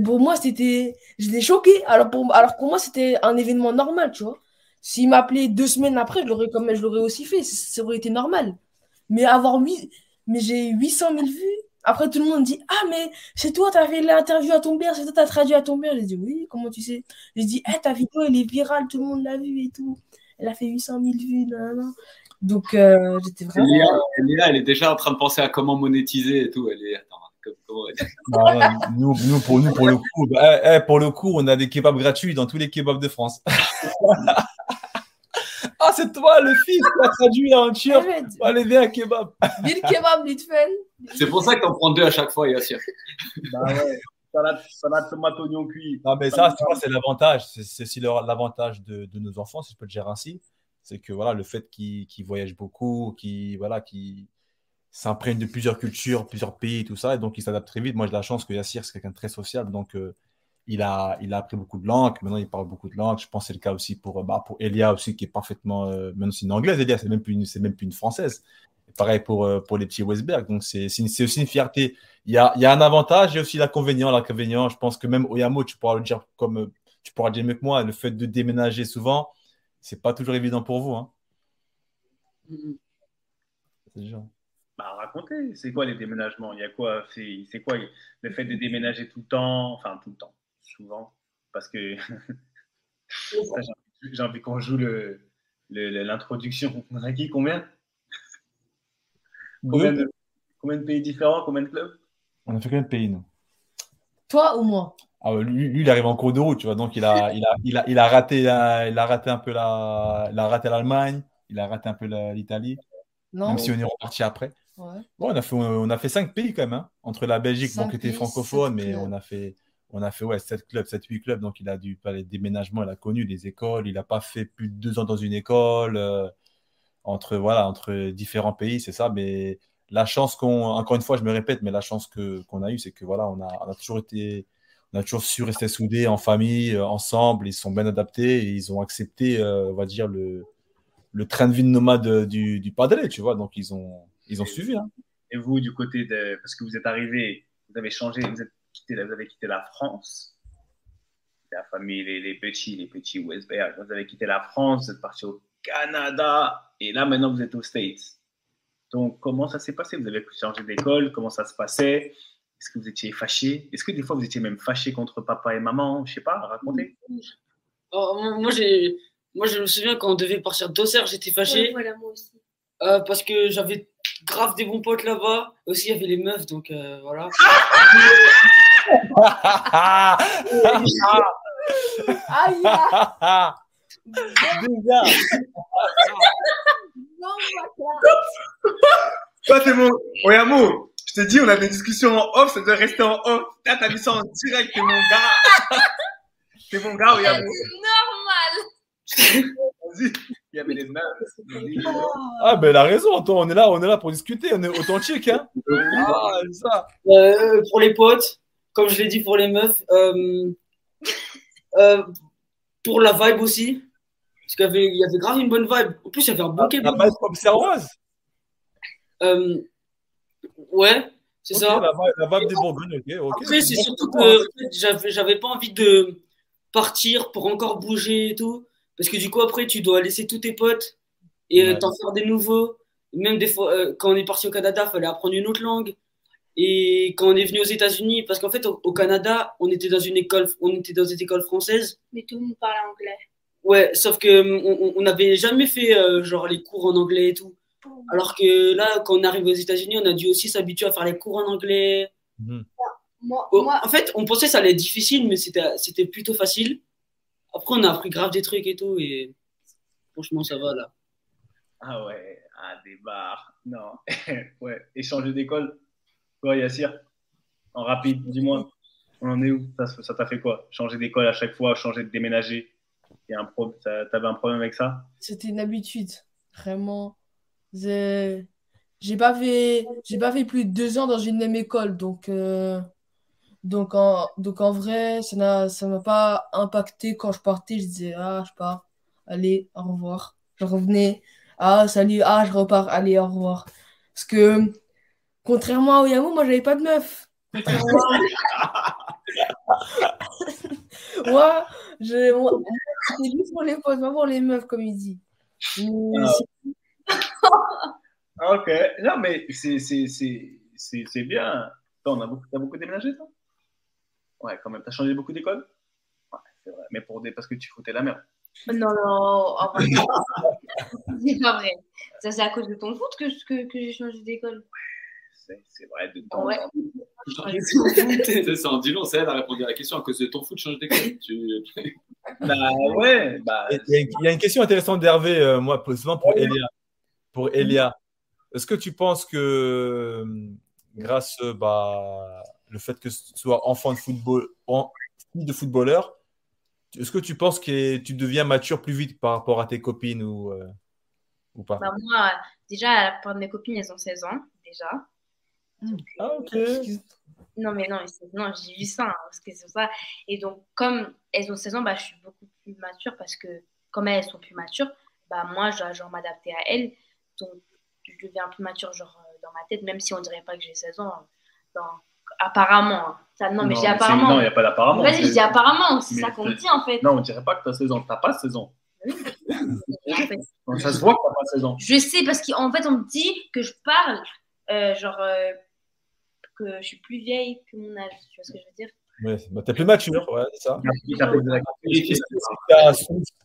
Pour moi, c'était. Je l'ai choqué. Alors pour, alors pour moi, c'était un événement normal, tu vois. S'il m'appelait deux semaines après, je l'aurais comme je l'aurais aussi fait. Ça, aurait été normal. Mais avoir huit- mais j'ai 800 000 vues. Après, tout le monde dit Ah, mais c'est toi, t'as fait l'interview à ton père, c'est toi, t'as traduit à ton père. J'ai dit Oui, comment tu sais? J'ai dit Eh, ta vidéo, elle est virale, tout le monde l'a vue et tout. Elle a fait 800 000 vues. nanana. Donc, euh, j'étais vraiment. Léa, Léa, elle est déjà en train de penser à comment monétiser et tout. Elle est. Attends, comme- comment- Bah, nous, nous, pour, nous, pour le coup, bah, eh, eh, pour le coup, on a des kebabs gratuits dans tous les kebabs de France. ah, c'est toi, le fils qui a traduit en turc. Allez, viens, un kebab. Bill Kebab, fait. C'est pour ça que t'en prends deux à chaque fois, Yassir. Bah ouais, salade, salade tomate oignon cuit. Non, mais ça, tu vois, c'est l'avantage. C'est aussi l'avantage de, de nos enfants, si je peux le dire ainsi. C'est que voilà, le fait qu'ils voyagent beaucoup, qu'ils voilà, qu'ils s'imprègnent de plusieurs cultures, plusieurs pays, tout ça, et donc ils s'adaptent très vite. Moi, j'ai la chance que Yassir, c'est quelqu'un de très sociable, donc euh, il a, il a appris beaucoup de langues. Maintenant, il parle beaucoup de langues. Je pense que c'est le cas aussi pour, bah, pour Elia aussi, qui est parfaitement. Euh, maintenant, c'est une anglaise, Elia, c'est même plus une, même plus une française. Pareil pour, euh, pour les petits Westberg. Donc, c'est aussi une fierté. Il y a, il y a un avantage et aussi l'inconvénient. L'inconvénient, je pense que même Oyamo, tu pourras le dire comme euh, tu pourras le dire mieux que moi, le fait de déménager souvent, c'est pas toujours évident pour vous. Hein. C'est genre. Bah, racontez, c'est quoi les déménagements? Il y a quoi C'est quoi le fait de déménager tout le temps? Enfin, tout le temps, souvent. Parce que j'ai envie- qu'on joue le- le- le- l'introduction. On a qui Combien? Combien de, combien de pays différents Combien de clubs? On a fait combien de pays, nous? Toi ou moi? Ah, lui, lui, il arrive en cours de route, tu vois. Donc, il a, il a, il a, il a raté, la- il a raté un peu la, il a raté l'Allemagne, il a raté un peu l'Italie. Non. Même si on est reparti après. Ouais. Bon, on a fait, on a fait cinq pays quand même, hein. entre la Belgique, bon, qui était francophone, mais on a fait, on a fait ouais, 7 clubs, 7, 8 clubs. Donc, il a dû, pas les déménagements, il a connu les écoles. Il n'a pas fait plus de deux ans dans une école, euh, entre, voilà, entre différents pays, c'est ça. Mais la chance qu'on, encore une fois, je me répète, mais la chance que, qu'on a eue, c'est que voilà, on a, on a toujours été, on a toujours su rester soudés en famille, euh, ensemble. Ils sont bien adaptés et ils ont accepté, euh, on va dire, le, le train de vie de nomade du, du Padre, tu vois. Donc, ils ont, ils ont suivi. Hein. Et vous, du côté de. Parce que vous êtes arrivé, vous avez changé, vous, êtes quitté, vous avez quitté la France. La famille, les, les petits, les petits Westberg. Vous avez quitté la France, vous êtes parti au Canada. Et là, maintenant, vous êtes aux States. Donc, comment ça s'est passé? Vous avez changé d'école Comment ça se passait? Est-ce que vous étiez fâché? Est-ce que des fois, vous étiez même fâché contre papa et maman? Je sais pas, racontez. Oh, moi, moi, j'ai, moi, je me souviens quand on devait partir d'Auxerre, j'étais fâché. Ouais, voilà, moi aussi. euh, parce que j'avais grave des bons potes là-bas. Aussi, il y avait les meufs, donc euh, voilà. Aïe Déjà. Non, Toi, t'es mon. Oyamo, te dis, on a des discussions en off, ça doit rester en off. Là, t'as mis ça en direct, t'es mon gars. t'es mon gars, Oyamo. Normal. Vas-y. Il y avait les meufs. Ah, ben, elle a raison. Attends, on est là, on est là pour discuter. On est authentique, hein. Ah, c'est ça. Euh, pour les potes, comme je l'ai dit pour les meufs, euh, euh, pour la vibe aussi. Parce qu'il y avait, il y avait grave une bonne vibe. En plus, il y avait un bon La base comme serveuse. Ouais, c'est ça. La la vibe des Bourgognes, ok. Après, c'est surtout que en fait, j'avais, j'avais pas envie de partir pour encore bouger et tout. Parce que du coup, après, tu dois laisser tous tes potes et euh, Ouais. t'en faire des nouveaux. Même des fois, euh, quand on est parti au Canada, il fallait apprendre une autre langue. Et quand on est venu aux États-Unis, parce qu'en fait, au, au Canada, on était dans une école, on était dans une école française. Mais tout le monde parle anglais. Ouais, sauf que hum, on- on n'avait jamais fait euh, genre les cours en anglais et tout. Alors que là, quand on arrive aux États-Unis, on a dû aussi s'habituer à faire les cours en anglais. Mhm. Moi, Oh, moi, En fait, on pensait que ça allait être difficile, mais c'était c'était plutôt facile. après, on a appris grave des trucs et tout. Et franchement, ça va là. Ah ouais, ah, des bars. Non. ouais. Et changer d'école Toi, Yassir En rapide, dis-moi. On en est où? Ça ça t'a fait quoi? Changer d'école à chaque fois, changer de déménager? T'avais un problème avec ça? C'était une habitude, vraiment. J'ai pas fait, j'ai pas fait plus de deux ans dans une même école, donc, euh, donc, en, donc en vrai, ça n'a, ça m'a pas impacté quand je partais. Je disais, ah, je pars, allez, au revoir. Je revenais, ah, salut, ah, je repars, allez, au revoir. Parce que, contrairement à Oyamo, moi, j'avais pas de meuf. Moi, je, moi, juste pour les potes, pas pour les meufs, comme il dit. Mais Ah. Ah, Ok. Non, mais c'est c'est- c'est- c'est- c'est bien. Toi, on a beaucoup, t'as beaucoup déménagé, toi? Ouais, quand même. T'as changé beaucoup d'école? Ouais, c'est vrai. Mais pour des... parce que tu foutais la merde. Non, non, en vrai, c'est pas vrai. Ça, c'est à cause de ton foot que, que, que j'ai changé d'école. C'est c'est vrai. De en Ouais. C'est ça, en dit long, c'est elle a répondu à la question à cause de ton foot, change d'école. Tu... Bah ouais, bah. Il y, a, il y a une question intéressante d'Hervé, euh, moi, souvent pour Elia. Pour Elia. Est-ce que tu penses que euh, grâce euh, bah, le fait que tu sois enfant de football, en, fille de footballeur, est-ce que tu penses que tu deviens mature plus vite par rapport à tes copines ou, euh, ou pas? Bah, moi, déjà, la plupart de mes copines, elles ont 16 ans, déjà. Ah, ok. Non, mais non, mais c'est- non j'ai vu ça, hein, parce que c'est ça. Et donc, comme elles ont 16 ans, bah, je suis beaucoup plus mature parce que, comme elles sont plus matures, bah, moi, je dois genre m'adapter à elles. Donc, je deviens plus mature, genre, euh, dans ma tête, même si on dirait pas que j'ai 16 ans. hein. Dans- Apparemment. hein. Ça, non, mais j'ai apparemment. non, il n'y a pas d'apparemment. Vas-y, je dis apparemment, c'est ça qu'on dit, en fait. Non, on dirait pas que tu as 16 ans. Tu n'as pas 16 ans. Et en fait, Non, ça se voit que tu n'as pas 16 ans. Je sais parce qu'en fait, on me dit que je parle, euh, genre, euh, que je suis plus vieille que mon âge. Tu vois ce que je veux dire? Ouais, bah, t'es plus mature, ouais, c'est ça.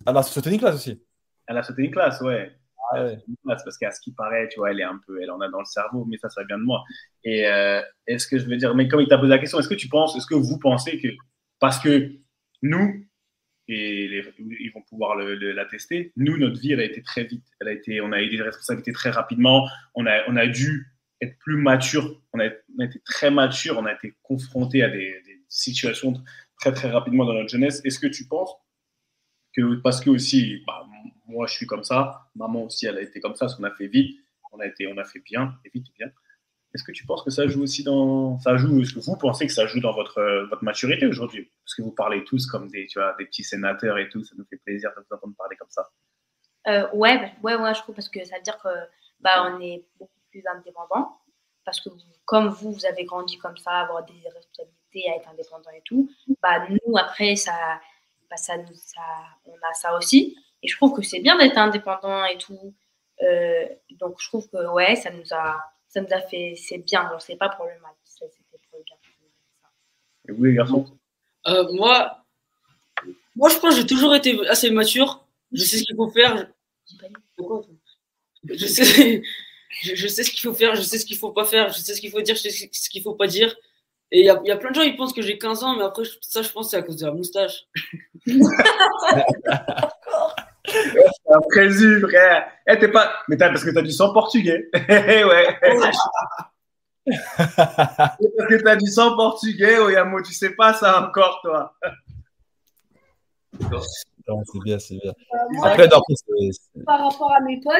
Elle a sauté une classe aussi. Elle a sauté une classe, ouais. Ah ouais. Classe, parce qu'à ce qui paraît, tu vois, elle est un peu, elle en a dans le cerveau, mais ça, ça vient de moi. Et euh, est-ce que je veux dire, mais comme il t'a posé la question, est-ce que tu penses, est-ce que vous pensez que, parce que nous, et les- ils vont pouvoir le- nous, notre vie, elle a été très vite. Elle a été, on a eu des responsabilités très rapidement. On a, on a dû être plus mature. On a, on a été très mature. On a été confronté à des, des situations très, très rapidement dans notre jeunesse. Est-ce que tu penses que parce que aussi, bah, moi je suis comme ça, maman aussi elle a été comme ça, parce qu'on a fait vite, on a été, on a fait bien, et vite bien. Est-ce que tu penses que ça joue aussi dans, ça joue, est-ce que vous pensez que ça joue dans votre euh, votre maturité aujourd'hui, parce que vous parlez tous comme des, tu vois, des petits sénateurs et tout, ça nous fait plaisir de vous entendre parler comme ça. Euh, ouais, ouais, ouais, je trouve parce que ça veut dire que bah, on est beaucoup plus indépendant. Parce que comme vous, vous avez grandi comme ça, avoir des responsabilités, à être indépendant et tout, bah, nous, après, ça, bah, ça, nous, ça, on a ça aussi. Et je trouve que c'est bien d'être indépendant et tout. Euh, donc, je trouve que ouais, ça nous a, ça nous a fait, c'est bien. Alors, c'est pas pour le mal, c'était pour le bien. Et vous les garçons? Euh, moi, moi, je pense que j'ai toujours été assez mature. Je sais ce qu'il faut faire. Je sais, je sais ce qu'il faut faire, je sais ce qu'il faut pas faire, je sais ce qu'il faut dire, je sais ce qu'il faut pas dire. Et il y a, il y a plein de gens, ils pensent que j'ai 15 ans, mais après, ça, je pense que c'est à cause de la moustache. Un présu, frère. Eh, t'es pas, mais t'as, parce que t'as du sang portugais. Eh, ouais. C'est parce que t'as du sang portugais, Oyamo, tu sais pas ça encore, toi. Non, c'est bien, c'est bien. Euh, moi, Après, non, après, c'est- c'est- par rapport à mes potes,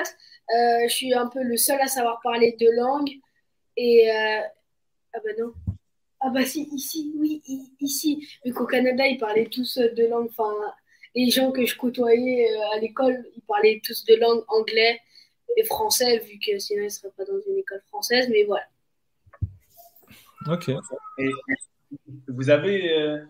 euh, je suis un peu le seul à savoir parler deux langues. Et. euh, Ah bah non. Ah bah si, ici, oui, ici. Vu qu'au Canada, ils parlaient tous euh, deux langues. Enfin, les gens que je côtoyais euh, à l'école, ils parlaient tous deux langues, anglais et français, vu que sinon ils ne seraient pas dans une école française. Mais voilà. Ok. Et vous avez, euh,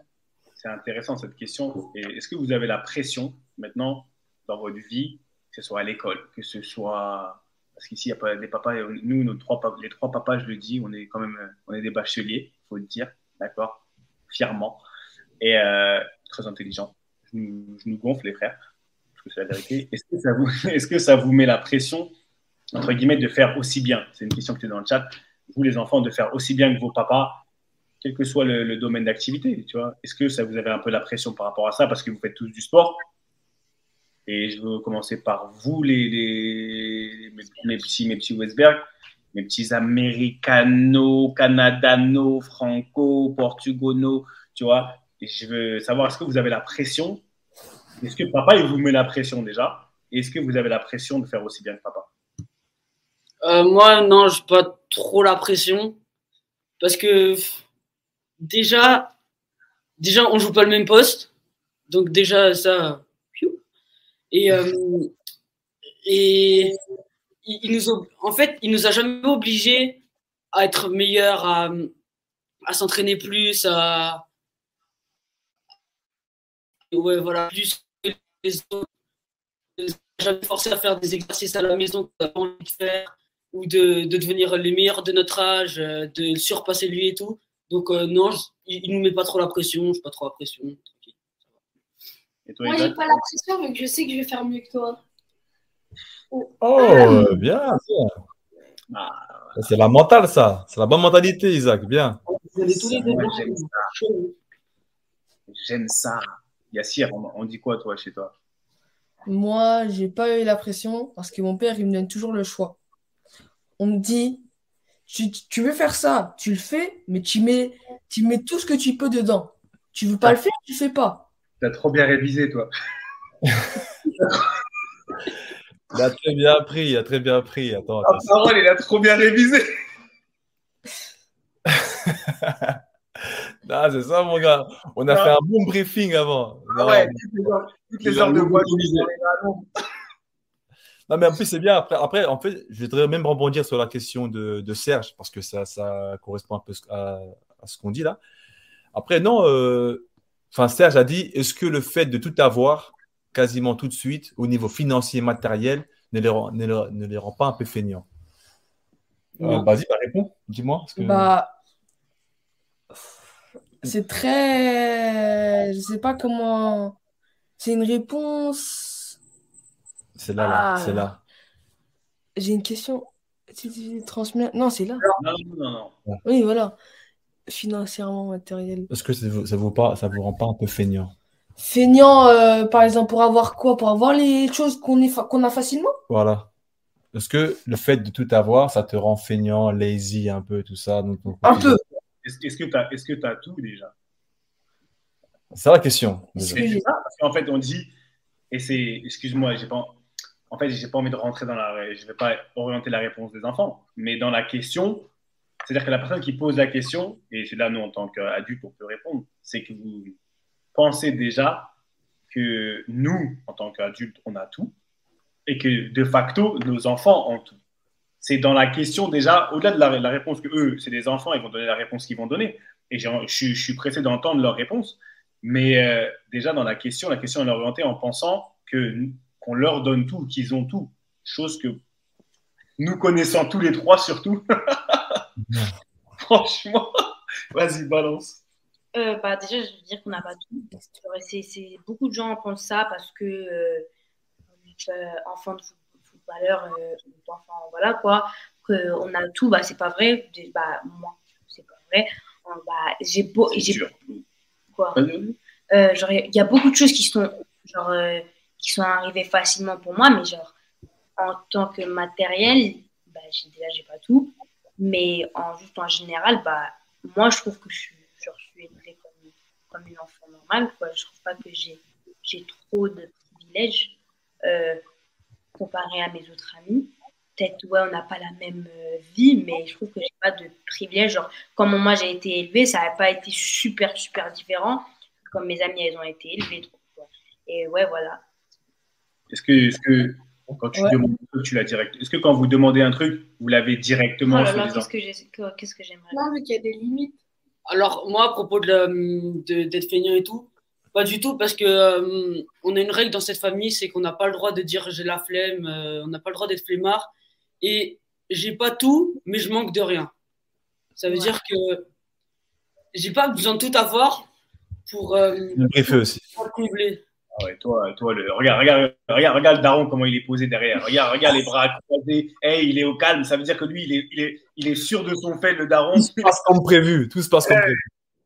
c'est intéressant cette question. Est-ce que vous avez la pression maintenant dans votre vie, que ce soit à l'école, que ce soit parce qu'ici il y a pas des papas, et nous nos trois, les trois papas, je le dis, on est quand même, euh, on est des bacheliers, faut le dire, d'accord, fièrement et euh, très nous, je nous gonfle les frères, parce que c'est la vérité. Est-ce que ça vous, est-ce que ça vous met la pression entre guillemets de faire aussi bien? C'est une question que tu es dans le chat. Vous les enfants, de faire aussi bien que vos papas quel que soit le, le domaine d'activité, tu vois? Est-ce que ça vous avez un peu la pression par rapport à ça? Parce que vous faites tous du sport Et je veux commencer par vous, les, mes, petits, mes petits Westberg, mes petits Americano, Canadano, Franco, Portugono, tu vois. Je veux savoir, est-ce que vous avez la pression? Est-ce que papa, il vous met la pression déjà? Est-ce que vous avez la pression de faire aussi bien que papa? Euh, moi, non, j'ai pas trop la pression. Parce que déjà, déjà, on joue pas le même poste. Donc déjà, ça. Et, euh, et il, il nous, en fait, il nous a jamais obligés à être meilleurs, à, à s'entraîner plus, à. Ouais, voilà, plus que les autres. Jamais forcé à faire des exercices à la maison qu'on de faire ou de, de devenir les meilleurs de notre âge, euh, de surpasser lui et tout. Donc euh, non, il, il nous met pas trop la pression, je pas trop la pression. Et toi, Moi, j'ai pas la pression, mais je sais que je vais faire mieux que toi. Oh, euh, bien, bien. Ah, C'est la mentale, ça. C'est la bonne mentalité, Isaac. Bien. J'aime ça. J'aime ça. Yassir, on, on dit quoi, toi, chez toi? Moi, j'ai pas eu la pression parce que mon père, il me donne toujours le choix. On me dit, tu, tu veux faire ça, tu le fais, mais tu mets, tu mets tout ce que tu peux dedans. Tu veux pas le faire, tu fais pas. T'as trop bien révisé, toi. Il a très bien appris. Il a très bien appris. Attends, Ah, attends. parole, il a trop bien révisé. Ah, c'est ça, mon gars. On a Ah. fait un bon briefing avant. Ah ouais, toutes les heures, toutes les Il a heures de voix. Non, mais en plus, c'est bien. Après, après, en fait, je voudrais même rebondir sur la question de, de Serge, parce que ça, ça correspond un peu à, à ce qu'on dit là. Après, non, euh, enfin, Serge a dit, est-ce que le fait de tout avoir, quasiment tout de suite, au niveau financier et matériel, ne les rend, ne les- ne les rend pas un peu feignants? Euh. Vas-y, bah, réponds, dis-moi. que- Bah, c'est très, je sais pas comment. C'est une réponse. C'est là, là, Ah. c'est là. J'ai une question. Tu- tu transmets- Non, c'est là. Non, non, non, non. Oui, voilà. Financièrement, matériel. Est-ce que ça vous, ça vous, pas, ça vous rend pas un peu feignant? Feignant, euh, par exemple, pour avoir quoi? Pour avoir les choses qu'on est fa- a facilement? Voilà. Est-ce que le fait de tout avoir, ça te rend feignant, lazy un peu, tout ça? Donc, donc, Un peu. Est-ce que tu as, est-ce que t'as tout déjà? C'est la question. ça, parce qu'en fait, on dit, et c'est, excuse-moi, j'ai pas, en fait, j'ai pas envie de rentrer dans la, je vais pas orienter la réponse des enfants, mais dans la question, c'est-à-dire que la personne qui pose la question, et c'est là, nous, en tant qu'adultes, on peut répondre, c'est que vous pensez déjà que nous, en tant qu'adultes, on a tout, et que de facto, nos enfants ont tout. C'est dans la question déjà, au-delà de la, réponse que eux, c'est des enfants, ils vont donner la réponse qu'ils vont donner, et je, suis- pressé d'entendre leur réponse, mais euh, déjà dans la question, la question est orientée en pensant que qu'on leur donne tout, qu'ils ont tout, chose que nous connaissant tous les trois surtout. Franchement, vas-y balance. Euh, bah, déjà, je veux dire qu'on n'a pas tout. C'est, c'est- beaucoup de gens pensent ça parce que euh, euh, enfant de foot- footballeur, euh, voilà quoi, qu'on a tout, bah, c'est pas vrai. Bah, moi, c'est pas vrai. Euh, bah, j'ai beau, j'ai quoi Euh, il y a beaucoup de choses qui sont, genre, euh, qui sont arrivées facilement pour moi, mais genre, en tant que matériel, bah, déjà, j'ai pas tout. Mais en, juste en général, bah, moi, je trouve que je suis, je suis élevée comme, comme une enfant normale. Quoi. Je trouve pas que j'ai, j'ai trop de privilèges euh, comparé à mes autres amis. Peut-être, ouais, on n'a pas la même euh, vie, mais je trouve que j'ai pas de privilèges. Genre, comment moi j'ai été élevée, ça n'a pas été super, super différent comme mes amis, elles ont été élevées. Et ouais, voilà. Est-ce que quand tu Ouais. demandes un truc, tu l'as direct Est-ce que quand vous demandez un truc, vous l'avez Oh directement là sous là, qu'est-ce que, j'aimerais. Non, mais qu'il y a des limites. Alors, moi, à propos de, la- de- d'être feignant et tout, pas du tout, parce que euh, on a une règle dans cette famille, c'est qu'on n'a pas le droit de dire j'ai la flemme, euh, on n'a pas le droit d'être flemmard. Et j'ai pas tout, mais je manque de rien. Ça veut Ouais. dire que j'ai pas besoin de tout avoir pour, euh, aussi. pour combler. Ah ouais, toi, toi le, regarde, regarde, regarde, regarde le daron, comment il est posé derrière. Regarde, regarde les bras croisés. Hey, il est au calme. Ça veut dire que lui, il est, il est, il est sûr de son fait, le daron. Tout se passe comme prévu. Tout se passe comme prévu.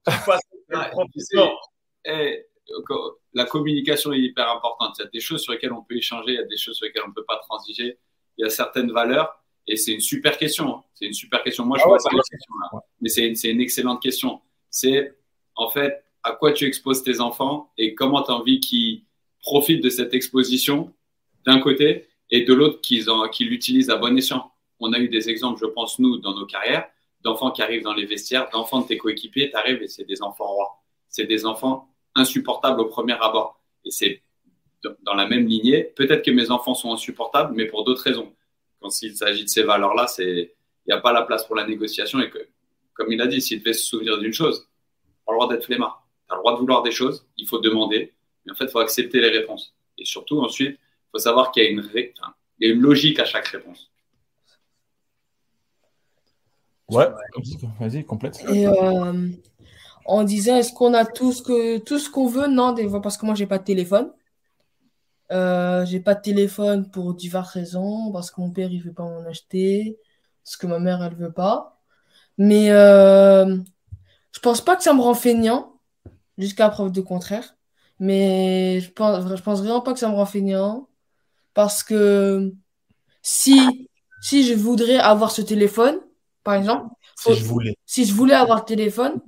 Tout se passe comme Ouais, prévu. tu sais, encore, la communication est hyper importante. Il y a des choses sur lesquelles on peut échanger, il y a des choses sur lesquelles on ne peut pas transiger. Il y a certaines valeurs et c'est une super question. hein. C'est une super question. Moi, je Ah vois pas la question là. Mais c'est une, c'est une excellente question. C'est en fait à quoi tu exposes tes enfants et comment tu as envie qu'ils profitent de cette exposition d'un côté et de l'autre qu'ils qu'ils l'utilisent à bon escient. On a eu des exemples, je pense, nous, dans nos carrières, d'enfants qui arrivent dans les vestiaires, d'enfants de tes coéquipiers, tu arrives et c'est des enfants rois. C'est des enfants insupportables au premier abord. Et c'est dans- la même lignée. Peut-être que mes enfants sont insupportables, mais pour d'autres raisons. Quand il s'agit de ces valeurs-là, il n'y a pas la place pour la négociation et que, comme il a dit, s'il devait se souvenir d'une chose, tu as le droit d'être flemmard. As le droit de vouloir des choses, il faut demander, mais en fait, il faut accepter les réponses. Et surtout, ensuite, il faut savoir qu'il y a une, ré- enfin, il y a une logique à chaque réponse. Ouais, vas-y, complète. Et euh, on disait, est-ce qu'on a tout ce que tout ce qu'on veut? Non, des fois, parce que moi, j'ai pas de téléphone. Euh, j'ai pas de téléphone pour diverses raisons, parce que mon père, il veut pas m'en acheter, parce que ma mère, elle veut pas. Mais euh, je pense pas que ça me rend feignant, jusqu'à preuve de contraire. Mais je pense, je pense vraiment pas que ça me rend feignant, parce que si, si je voudrais avoir ce téléphone, par exemple, Si je voulais. si je voulais avoir le téléphone,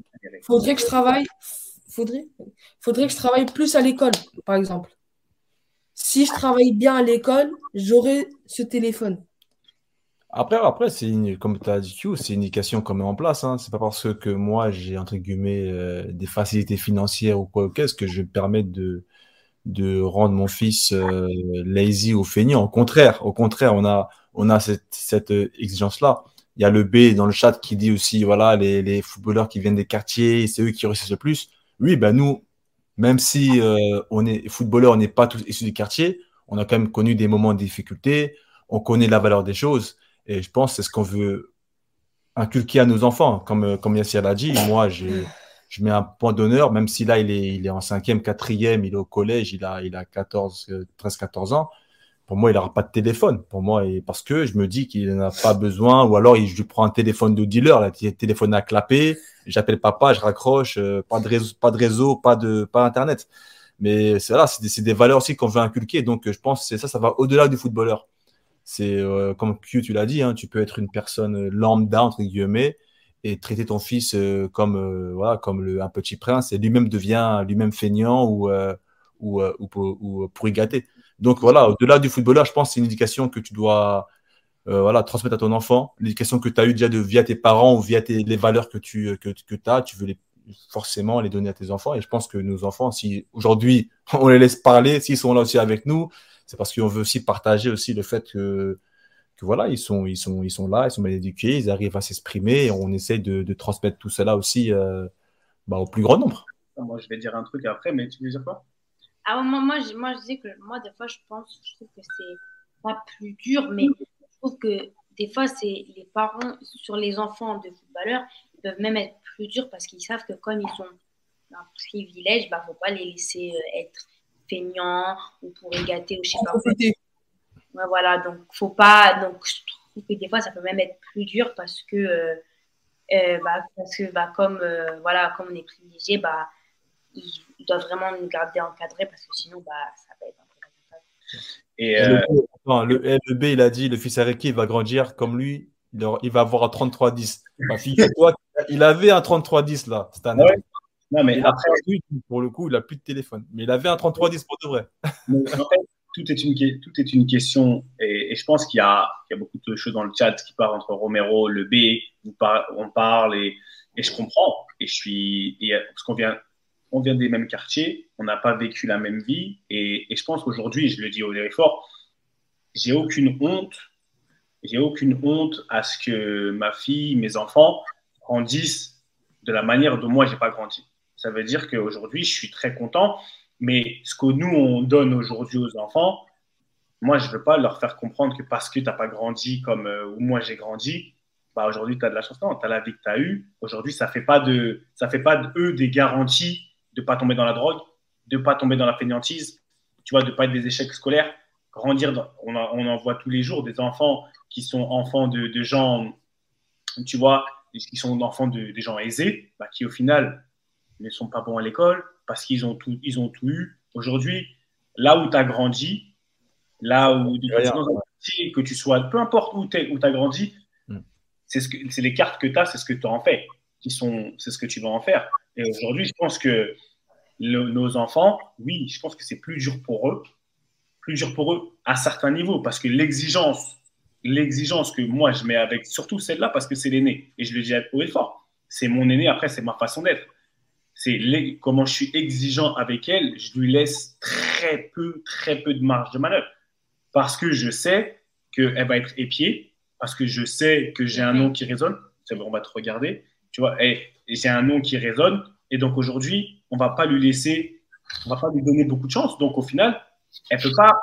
faudrait que je travaille, faudrait, faudrait que je travaille plus à l'école, par exemple. Si je travaille bien à l'école, j'aurai ce téléphone. Après, après c'est une- comme tu as dit, c'est une éducation qu'on met en place. Hein. C'est pas parce que moi, j'ai, entre guillemets, euh, des facilités financières ou quoi qu'est-ce que je vais de, de rendre mon fils euh, lazy ou feignant. Au contraire, au contraire, on a, on a cette, cette euh, exigence-là. Il y a le B dans le chat qui dit aussi, voilà, les, les footballeurs qui viennent des quartiers, c'est eux qui réussissent le plus. Oui, ben nous, même si euh, on est footballeur, on n'est pas tous issus du quartier, on a quand même connu des moments de difficulté, on connaît la valeur des choses. Et je pense que c'est ce qu'on veut inculquer à nos enfants. Comme, comme Yassir l'a dit, moi, je mets un point d'honneur, même si là, il est, il est en cinquième, quatrième, il est au collège, il a, il a 14, euh, 13, 14 ans. Pour moi, il n'aura pas de téléphone. Pour moi, et parce que je me dis qu'il n'en a pas besoin, ou alors je lui prends un téléphone de dealer, là, téléphone à clapper, j'appelle papa, je raccroche, euh, pas de réseau, pas de réseau, pas de, pas internet. Mais c'est là, c'est des, des valeurs aussi qu'on veut inculquer. Donc, je pense que ça, ça va au-delà du footballeur. C'est euh, comme Q, tu l'as dit, hein, tu peux être une personne lambda entre guillemets et traiter ton fils euh, comme euh, voilà comme le, un petit prince et lui-même devient lui-même feignant ou euh, ou, euh, ou, ou pourri gâté. Donc voilà, au-delà du footballeur, je pense que c'est une éducation que tu dois euh, voilà transmettre à ton enfant, l'éducation que tu as eu déjà de via tes parents ou via tes, les valeurs que tu que, que as, tu veux les forcément les donner à tes enfants et je pense que nos enfants si aujourd'hui on les laisse parler, s'ils sont là aussi avec nous, c'est parce qu'on veut aussi partager aussi le fait que, que voilà, ils sont, ils sont, ils sont là, ils sont bien éduqués, ils arrivent à s'exprimer et on essaie de, de transmettre tout cela aussi euh, bah, au plus grand nombre. Moi, je vais dire un truc après, mais tu veux dire quoi? Ah, moi, moi, je, moi, je dis que moi, des fois, je pense, je trouve que c'est pas plus dur, mais je trouve que des fois, c'est les parents sur les enfants de footballeurs, ils peuvent même être plus durs parce qu'ils savent que comme ils sont dans un privilège, bah, faut pas les laisser euh, être feignants ou pour gâter ou je sais pas quoi. Ouais, voilà, donc faut pas. Donc je trouve que des fois ça peut même être plus dur parce que euh, euh, bah, parce que bah, comme euh, voilà comme on est privilégié, bah ils, doivent vraiment nous garder encadrés parce que sinon bah ça va être un peu lamentable. Et Et euh, le, B, attends, le, eh, le B, il a dit, le fils Ariki, il va grandir comme lui, il, va avoir un 33-10. Ma fille, toi, il avait un 33-10 là, cette année. Ouais. Non, mais Il après, plus, pour le coup, il a plus de téléphone. Mais il avait un 33-10 pour de vrai. Mais en fait, tout est une, que- tout est une question, et, et je pense qu'il y, a, il y a beaucoup de choses dans le chat qui parlent entre Romero, le B, on parle, et, et je comprends. Et je suis, et, parce qu'on vient, on vient des mêmes quartiers, on n'a pas vécu la même vie, et, et je pense qu'aujourd'hui, je le dis au fort, j'ai aucune honte, j'ai aucune honte à ce que ma fille, mes enfants grandissent de la manière dont moi j'ai pas grandi. Ça veut dire qu'aujourd'hui, je suis très content mais ce que nous, on donne aujourd'hui aux enfants, moi, je ne veux pas leur faire comprendre que parce que tu n'as pas grandi comme euh, moi j'ai grandi, bah, aujourd'hui, tu as de la chance. Non, tu as la vie que tu as eue. Aujourd'hui, ça ne fait pas de, ça fait pas eux des garanties de ne pas tomber dans la drogue, de ne pas tomber dans la fainéantise, tu vois, de pas être des échecs scolaires, grandir. on, en- voit tous les jours des enfants qui sont enfants de, gens, tu vois, qui sont enfants de, gens aisés, bah, qui au final ne sont pas bons à l'école parce qu'ils ont tout, ils ont tout eu. Aujourd'hui, là où tu as grandi, là où un quartier, que tu sois, peu importe où tu as grandi, Mm. c'est ce que, c'est les cartes que tu as, c'est ce que tu en fais, qui sont, c'est ce que tu vas en faire. Et aujourd'hui, je pense que le- nos enfants, oui, je pense que c'est plus dur pour eux, plus dur pour eux à certains niveaux, parce que l'exigence, l'exigence que moi je mets avec, surtout celle-là, parce que c'est l'aîné, et je le dis haut et fort, c'est mon aîné, après c'est ma façon d'être. C'est comment je suis exigeant avec elle, je lui laisse très peu, très peu de marge de manœuvre, parce que je sais qu'elle va être épiée, parce que je sais que j'ai un nom qui résonne, on va te regarder, tu vois, et j'ai un nom qui résonne, et donc aujourd'hui, on va pas lui laisser, on va pas lui donner beaucoup de chance, donc au final, elle peut pas,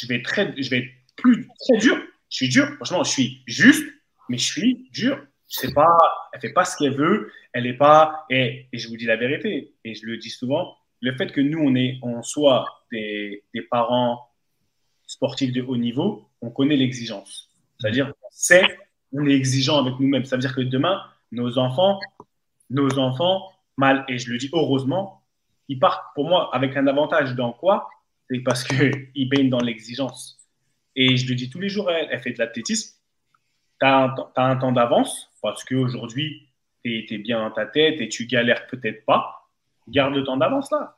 je vais, très, je vais être plus très dur, je suis dur, franchement, je suis juste, mais je suis dur. Sais pas, elle fait pas ce qu'elle veut, elle est pas, et, je vous dis la vérité, et je le dis souvent, le fait que nous, on, est, on soit des, parents sportifs de haut niveau, on connaît l'exigence. C'est-à-dire, on on est exigeant avec nous-mêmes. Ça veut dire que demain, nos enfants, nos enfants, mal, et je le dis heureusement, ils partent pour moi avec un avantage dans quoi? C'est parce qu'ils baignent dans l'exigence. Et je le dis tous les jours, elle fait de l'athlétisme. Tu as, un temps d'avance parce qu'aujourd'hui, tu es, bien dans ta tête et tu galères peut-être pas. Garde le temps d'avance là.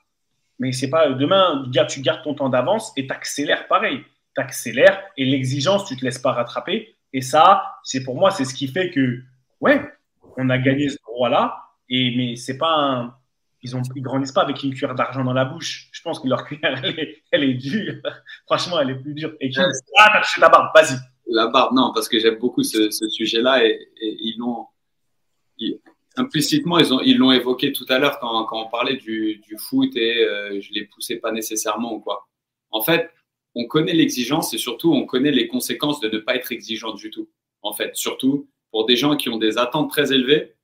Mais c'est pas demain, tu gardes ton temps d'avance et tu accélères pareil. Tu accélères et l'exigence, tu te laisses pas rattraper. Et ça, c'est pour moi, c'est ce qui fait que, ouais, on a gagné ce droit-là. Et, mais c'est pas un, ils ont, ils grandissent pas avec une cuillère d'argent dans la bouche. Je pense que leur cuillère, elle est, elle est dure. Franchement, elle est plus dure. Et qui, ah, t'as touché ta barbe, vas-y. La barbe, non, parce que j'aime beaucoup ce, ce sujet-là et, et ils l'ont. implicitement, ils ont- ils l'ont évoqué tout à l'heure quand, quand on parlait du, du foot et euh, je les poussais pas nécessairement ou quoi. En fait, on connaît l'exigence et surtout on connaît les conséquences de ne pas être exigeant du tout. En fait, surtout pour des gens qui ont des attentes très élevées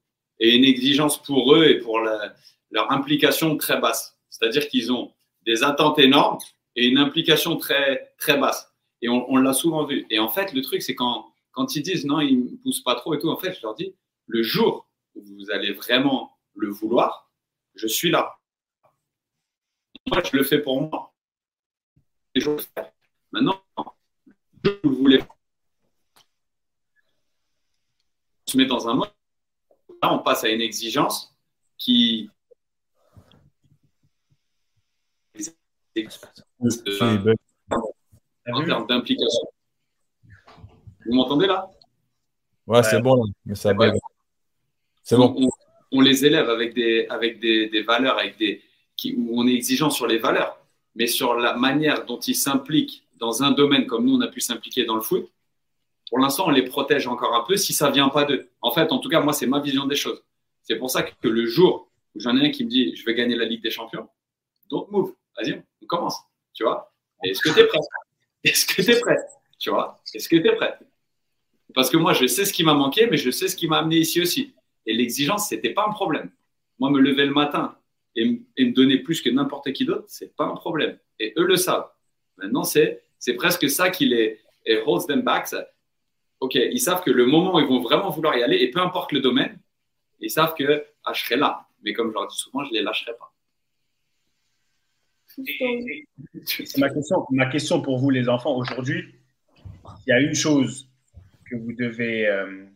et une exigence pour eux et pour la- leur implication très basse. C'est-à-dire qu'ils ont des attentes énormes et une implication très, très basse. Et on, l'a souvent vu. Et en fait, le truc, c'est quand, quand ils disent non, ils ne poussent pas trop et tout, en fait, je leur dis, le jour où vous allez vraiment le vouloir, je suis là. Moi, je le fais pour moi. Et je le fais. Maintenant, je vous le voulez. On se met dans un mode. Là, on passe à une exigence qui. En termes d'implication. Vous m'entendez là? Ouais, c'est bon, mais ça bug. C'est bon. on, on les élève avec des, avec des, des valeurs, avec des, qui, où on est exigeant sur les valeurs, mais sur la manière dont ils s'impliquent dans un domaine comme nous, on a pu s'impliquer dans le foot. Pour l'instant, on les protège encore un peu si ça vient pas d'eux. En fait, en tout cas, moi, c'est ma vision des choses. C'est pour ça que le jour où j'en ai un qui me dit je vais gagner la Ligue des Champions, don't move. Vas-y, on commence. Tu vois? Est-ce que tu es prêt? Est-ce que tu es prêt? Tu vois? Est-ce que tu es prêt? Parce que moi, je sais ce qui m'a manqué, mais je sais ce qui m'a amené ici aussi. Et l'exigence, c'était pas un problème. Moi, me lever le matin et, me donner plus que n'importe qui d'autre, c'est pas un problème. Et eux le savent. Maintenant, c'est c'est presque ça qui les et holds them back. Ok, ils savent que le moment où ils vont vraiment vouloir y aller, et peu importe le domaine, ils savent que ah, je serai là. Mais comme je leur dis souvent, je les lâcherai pas. C'est ma question, ma question pour vous, les enfants. Aujourd'hui, il y a une chose que vous devez euh,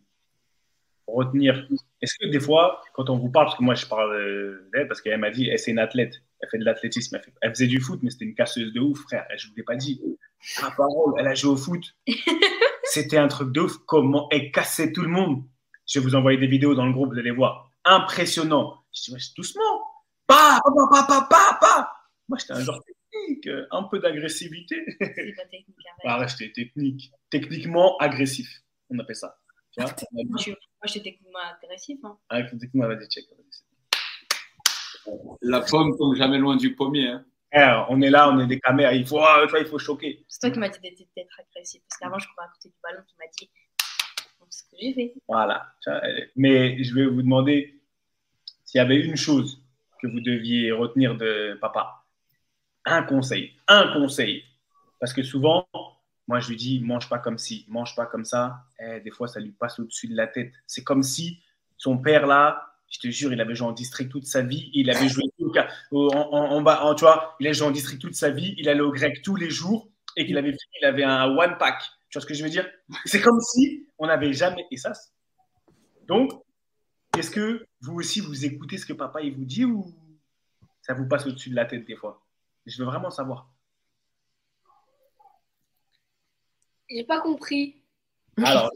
retenir. Est-ce que des fois, quand on vous parle, parce que moi je parle euh, d'elle, parce qu'elle m'a dit, elle c'est une athlète, elle fait de l'athlétisme, elle, faisait du foot, mais c'était une casseuse de ouf, frère. Je ne vous l'ai pas dit. Ah, parole, elle a joué au foot. C'était un truc de ouf. Comment elle cassait tout le monde. Je vais vous envoyer des vidéos dans le groupe, vous allez voir. Impressionnant. Je dis, ouais, doucement. Pa, pa, pa, pa, pa, pa. Moi, j'étais un genre technique, euh, un peu d'agressivité. C'est pas technique. arrête. Ah, ouais, j'étais technique. Techniquement agressif. On appelle ça. Tu vois Moi, j'étais techniquement agressif. Hein. Ah, techniquement, vas-y, check. La pomme tombe jamais loin du pommier. hein. Eh, on est là, on est des caméras. Il faut, ah, vois, il faut choquer. C'est toi qui m'as dit d'être d'être agressif. Parce qu'avant, je courais à côté du ballon, tu m'as dit. Ce que j'ai fait. Voilà. Euh, Mais je vais vous demander s'il y avait une chose que vous deviez retenir de papa. Un conseil, un conseil. Parce que souvent, moi, je lui dis, mange pas comme ci, mange pas comme ça. Eh, des fois, ça lui passe au-dessus de la tête. C'est comme si son père, là, je te jure, il avait joué en district toute sa vie. Il avait joué au en, en- bas, en- tu vois, il a joué en district toute sa vie. Il allait au grec tous les jours et qu'il avait il avait un one pack. Tu vois ce que je veux dire? C'est comme si on n'avait jamais. Et ça, donc, est-ce que vous aussi, vous écoutez ce que papa il vous dit ou ça vous passe au-dessus de la tête des fois? Je veux vraiment savoir. J'ai pas compris. Alors,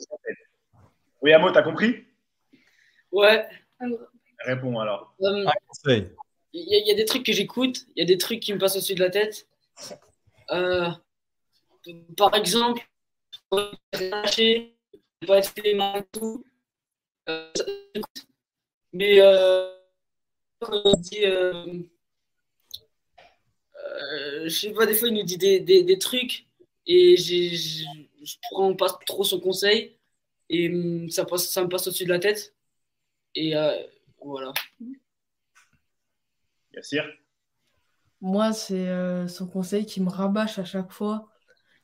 oui, Amo, t'as compris? Ouais. Réponds alors. Euh, Conseil. Il y, a- il y a des trucs que j'écoute, il y a des trucs qui me passent au-dessus de la tête. Euh, par exemple, pas être les mains et tout. Euh, mais euh, quand on dit, je sais pas, des fois il nous dit des, des, des trucs et je prends pas trop son conseil et hum, ça, passe, ça me passe au-dessus de la tête. Et euh, voilà. Yassir? Moi, c'est euh, son conseil qui me rabâche à chaque fois.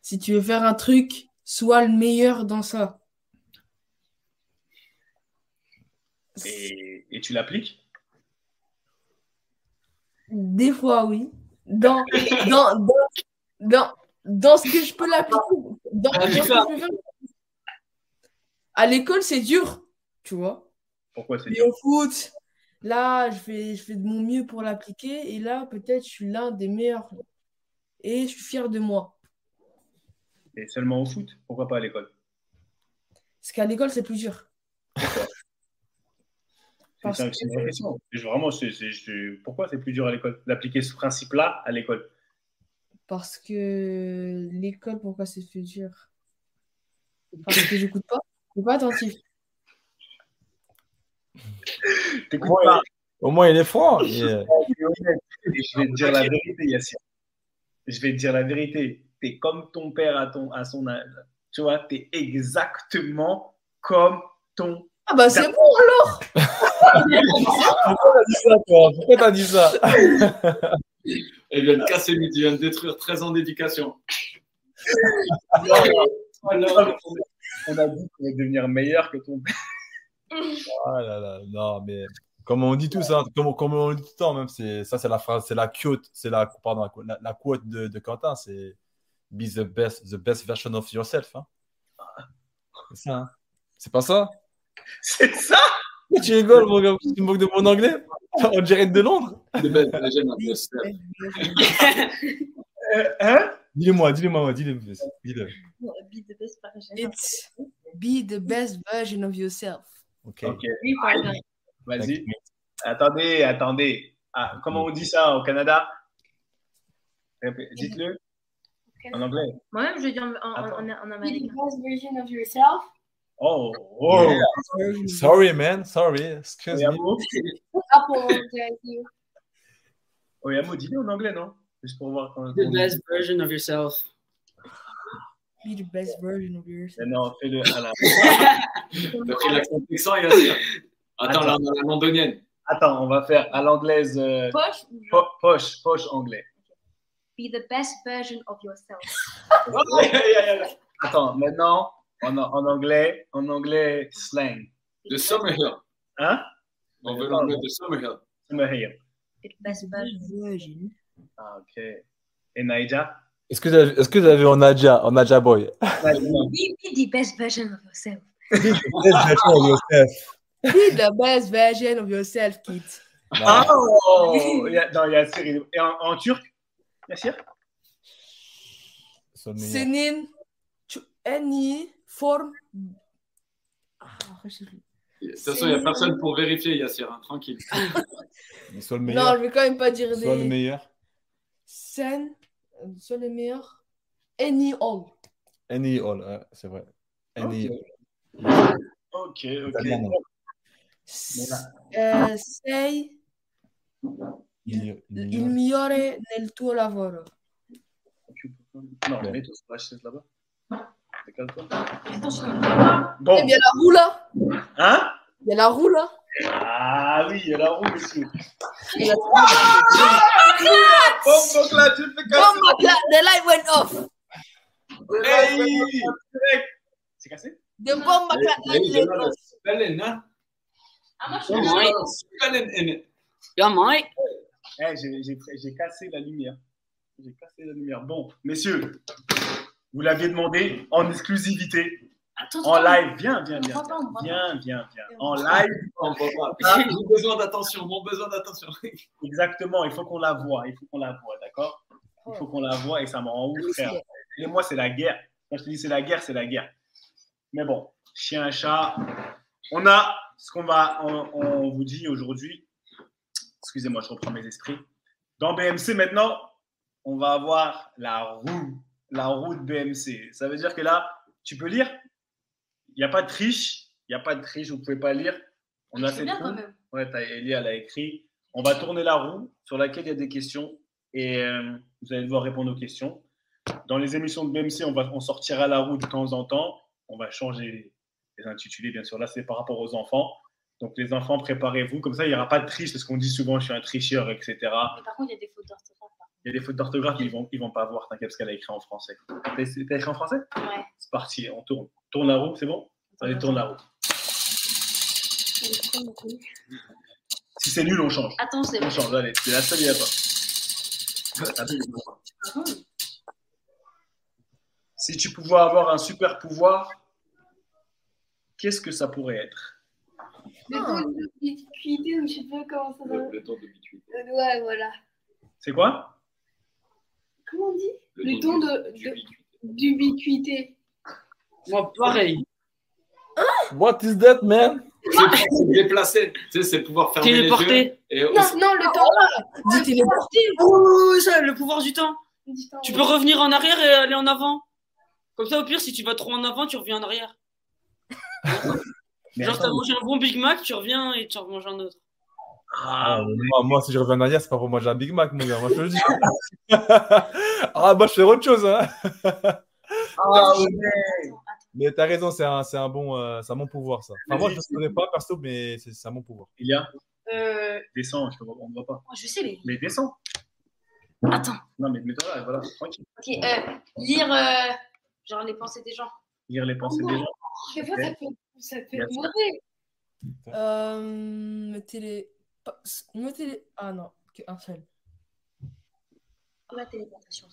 Si tu veux faire un truc, sois le meilleur dans ça. et, et tu l'appliques? Des fois, oui. Dans, dans, dans, dans, dans ce que je peux l'appliquer. Dans, dans ce que je peux faire. À l'école, c'est dur, tu vois. Pourquoi c'est dur au foot, là, je fais, je fais de mon mieux pour l'appliquer. Et là, peut-être, je suis l'un des meilleurs. Et je suis fier de moi. Et seulement au foot Pourquoi pas à l'école? Parce qu'à l'école, c'est plus dur. C'est une vraie que- question. Vraiment, pourquoi c'est plus dur à l'école? D'appliquer ce principe-là à l'école Parce que l'école, pourquoi c'est plus dur? Parce que j'écoute pas. Je suis pas attentif. T'écoutes Ouais. pas. Au moins, il est franc. je vais te dire la vérité, Yassir. Je vais te dire la vérité. T'es comme ton père à, ton, à son âge. Tu vois, t'es exactement comme ton. Ah bah c'est bon alors! Pourquoi t'as dit ça, toi Pourquoi t'as dit ça Elle vient de casser mythe, il vient de détruire 13 ans d'éducation. Alors, on a dit qu'on allait devenir meilleur que ton père. Ah là là, non, mais comme on dit tout ça, comme, comme on le dit tout le temps, même, c'est, ça, c'est la phrase, c'est la quote, c'est la, pardon, la, la- la quote de, de Quentin, c'est Be the best, the best version of yourself. hein. C'est ça, hein. C'est pas ça? C'est ça Tu rigoles, mon gars, tu te moques de mon anglais On dirait de Londres The best version of yourself. Euh, Hein Dis-le-moi, dis-le-moi, dis-le. dis-le. Be the best version. It's be the best version of yourself. Ok. Ok. Oui, pardon. Vas-y. Attendez, attendez. Ah, comment on dit ça au Canada? Dites-le en anglais. Moi-même, je dis en, en, en, en, en Be the best version of yourself. Oh, oh. Yeah. Sorry, man, sorry. Excuse me. Oyamo, Apologize you. Oyamo, dis-le en anglais, non? Juste pour voir quand. The best version of yourself. Be the best version of yourself. Non, fais-le à la. T'as pris l'accent texan, Yassir. Attends, la, Attends. la londonienne. Attends, on va faire à l'anglaise. euh, Poche ou po- poche, poche anglais. Be the best version of yourself. Attends, maintenant, en, en anglais, en anglais slang. De Summerhill. Hein? On veut l'anglais de Summerhill. Summerhill. The best version. Ah, ok. Et Naija Est-ce que vous avez, est-ce que vous avez en Nadia, en Nadia Boy? Be, be the best version of yourself. Be the best version of yourself, kid. Ah, oh Ya- Non, Yassir. il- Et en, en turc? Yassir Senin tu any form. Ah, je. De toute façon, il n'y a personne pour vérifier, Yassir. hein, tranquille. Sois le Non, meilleur. je vais quand même pas dire Sois le des. meilleur. Sen, sois le meilleur. Any all. Any all, ouais, c'est vrai. Any Ok. Ok, ok. Eh, sei Il- il- il migliore nel tuo lavoro. Non, mets-toi sur la chaise là-bas. Décale-toi. Eh Bon. bien, la roue là. Hein? Il y a la roue là. Ah oui, il y a la roue, monsieur. Bombe là, tu fais Oh my god, the light went off. Hey C'est cassé? The bomb god, light went off. Spelling, hein? Suis mate. Spelling in it. Yeah, j'ai- j'ai j'ai cassé la lumière. J'ai cassé la lumière. Bon, messieurs, vous l'aviez demandé en exclusivité, Attends, en live. Viens, viens, On viens. voit voit. Viens, viens, viens. En live, On peut pas. Mon besoin d'attention, mon besoin d'attention. exactement. Il faut qu'on la voit. Il faut qu'on la voit, d'accord? Il faut qu'on la voit et ça me rend ouf, frère. Et moi, c'est la guerre. Quand je te dis c'est la guerre, c'est la guerre. Mais bon, chien, chat. On a ce qu'on va, on, on vous dit aujourd'hui. Excusez-moi, je reprends mes esprits. Dans BMC maintenant, on va avoir la roue, la roue de BMC. Ça veut dire que là, tu peux lire. Il n'y a pas de triche. Il n'y a pas de triche. Vous ne pouvez pas lire. On a même. Ouais, elle a écrit. On va tourner la roue sur laquelle il y a des questions et euh, vous allez devoir répondre aux questions. Dans les émissions de BMC, on, va, on sortira la roue de temps en temps. On va changer les intitulés, bien sûr. Là, c'est par rapport aux enfants. Donc, les enfants, préparez-vous. Comme ça, il n'y aura pas de triche parce qu'on dit souvent je suis un tricheur, etc. Mais par contre, il y a des fautes d'orthographe. Il y a des fautes d'orthographe, ils ne vont, ils vont pas voir. T'inquiète, parce qu'elle a écrit en français. T'as écrit en français? Ouais. C'est parti, on tourne. Tourne la roue, c'est bon? Allez, tourne la roue. Si c'est nul, on change. Attends, c'est On bon. change, allez, c'est la seule, il y a pas. Si tu pouvais avoir un super pouvoir, qu'est-ce que ça pourrait être? Le temps de ou je sais pas comment ça Le, s'appelle. le temps de Ouais, voilà. C'est quoi? Comment on dit Le Le ton ton de- d'ubiquité. Moi, pareil. What is that, man? C'est pour se déplacer. Tu sais, c'est pouvoir fermer les yeux. Téléporter. Et Non, non, le temps. Dis téléporter. Oh, ça, le pouvoir du temps. Du temps, Tu ouais. peux revenir en arrière et aller en avant. Comme ça, au pire, si tu vas trop en avant, tu reviens en arrière. Genre, t'as mangé un bon Big Mac, tu reviens et tu en manges un autre. Ah, moi, moi, si je reviens en arrière, c'est pas pour manger un Big Mac, mon gars. Moi, je te le dis. ah, moi, je fais autre chose. Hein. ah, ouais. Mais t'as raison, c'est un, c'est un, bon, euh, c'est un bon pouvoir, ça. Enfin, moi, je ne connais pas perso, mais c'est c'est un bon pouvoir. Il y a Euh, Descends, je te vois- on ne voit pas. moi, je sais, mais. Mais descends. Attends. Non, mais mets-toi là, voilà, tranquille. Ok, euh, lire euh, genre les pensées des gens. Lire les pensées des gens. Des fois, ça peut, ça peut être mauvais. Euh, télé... Me télé... Ah non, qu'un seul. La téléportation.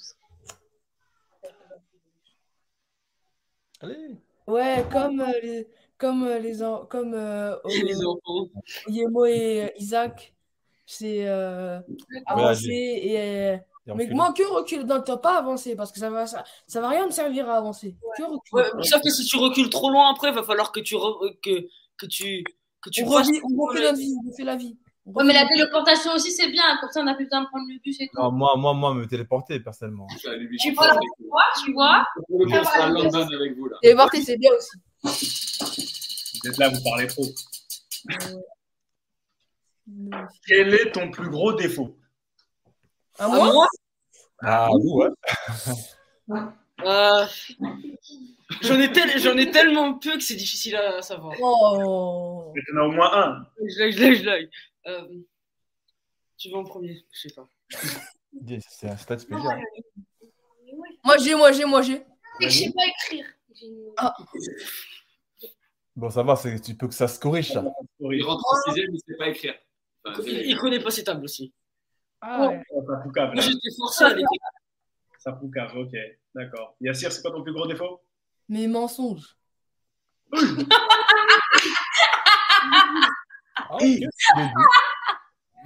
Allez. Ouais, comme euh, les, comme euh, les, en- comme euh, Et les euh, enfants. Yemo et euh, Isaac, c'est euh, avancer et Et mais moi que reculer dans le temps, pas avancer parce que ça va ça, ça va rien me servir à avancer. Que reculer. Ouais, sauf que si tu recules trop loin après, va falloir que tu re- que, que tu que tu on, fasses- revit- on refait notre vie, on refait la vie. Ouais, mais la téléportation aussi, c'est bien. Comme ça, on n'a plus besoin de prendre le bus et tout. Non, moi, moi, moi, me téléporter, personnellement. Je à Tu vois, tu vois, tu vois. Pour le coup, on sera à London avec vous là. Téléporter, c'est bien aussi. Vous êtes là, vous parlez trop. Quel est ton plus gros défaut? À moi? Ah, oui, ouais. euh, j'en ai, tel- j'en ai tellement peu que c'est difficile à savoir. Oh. Mais t'en as au moins un. Je lag, je lag, je lag. Euh, tu vas en premier, je sais pas. C'est un stade spécial. Moi j'ai, moi j'ai, moi j'ai. C'est que je sais pas écrire. Une- Bon, ça va, c'est- tu peux que ça se corrige, ça. Il rentre en sixième, il ne sait pas écrire. Enfin, Il, il connaît pas ses tables aussi. Ah ouais. Ça poucave, Moi, j'étais forcé à l'écrire. Ça poucave, ok. D'accord. Yassir, c'est quoi ton plus gros défaut? Mes mensonges. Ah, ok.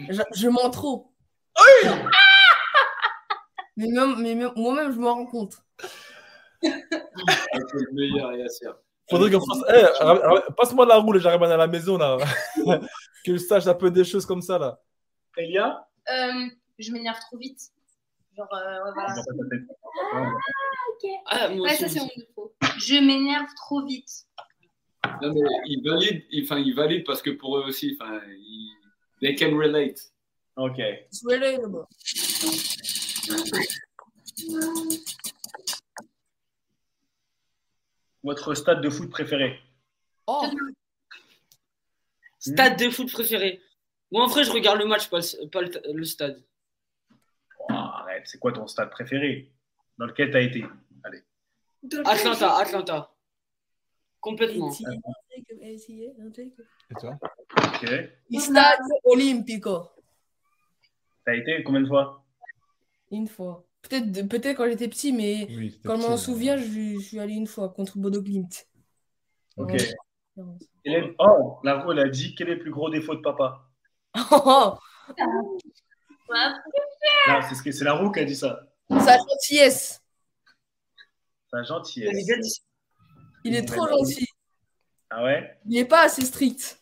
Je. Je, mens trop. mais même, mais même- moi-même, je me rends compte. C'est le meilleur, Yassir. Faudrait qu'on fasse. Eh, ra- ra- Passe-moi la roue, j'arrive à la maison, là. que je sache un peu des choses comme ça, là. Elia? Euh, je m'énerve trop vite. Genre, euh, ouais, voilà. Ah, moi Ouais, aussi, ça, c'est mon défaut. Je m'énerve trop vite. Non, mais il valide, il, enfin, il valide parce que pour eux aussi, enfin, ils- they can relate. Ok. Aller là-bas. Votre stade de foot préféré? Oh, Stade de foot préféré. Moi, en vrai, je regarde le match, pas le, pas le, le stade. Oh, arrête, c'est quoi ton stade préféré? Dans lequel t'as été? Allez. Atlanta, Atlanta. Complètement. Et toi Ok. Stade Olimpico. T'as été combien de fois Une fois. Peut-être peut quand j'étais petit, mais Oui, quand je m'en souviens, je, je suis allé une fois contre Bodo Glimt. Ok. Ouais. Quel est- Oh, la elle a dit quel est le plus gros défaut de papa? Oh, ce c'est la roue qui a dit ça. sa gentillesse. Sa gentillesse. Il est trop gentil. Ah ouais? Il n'est pas assez strict.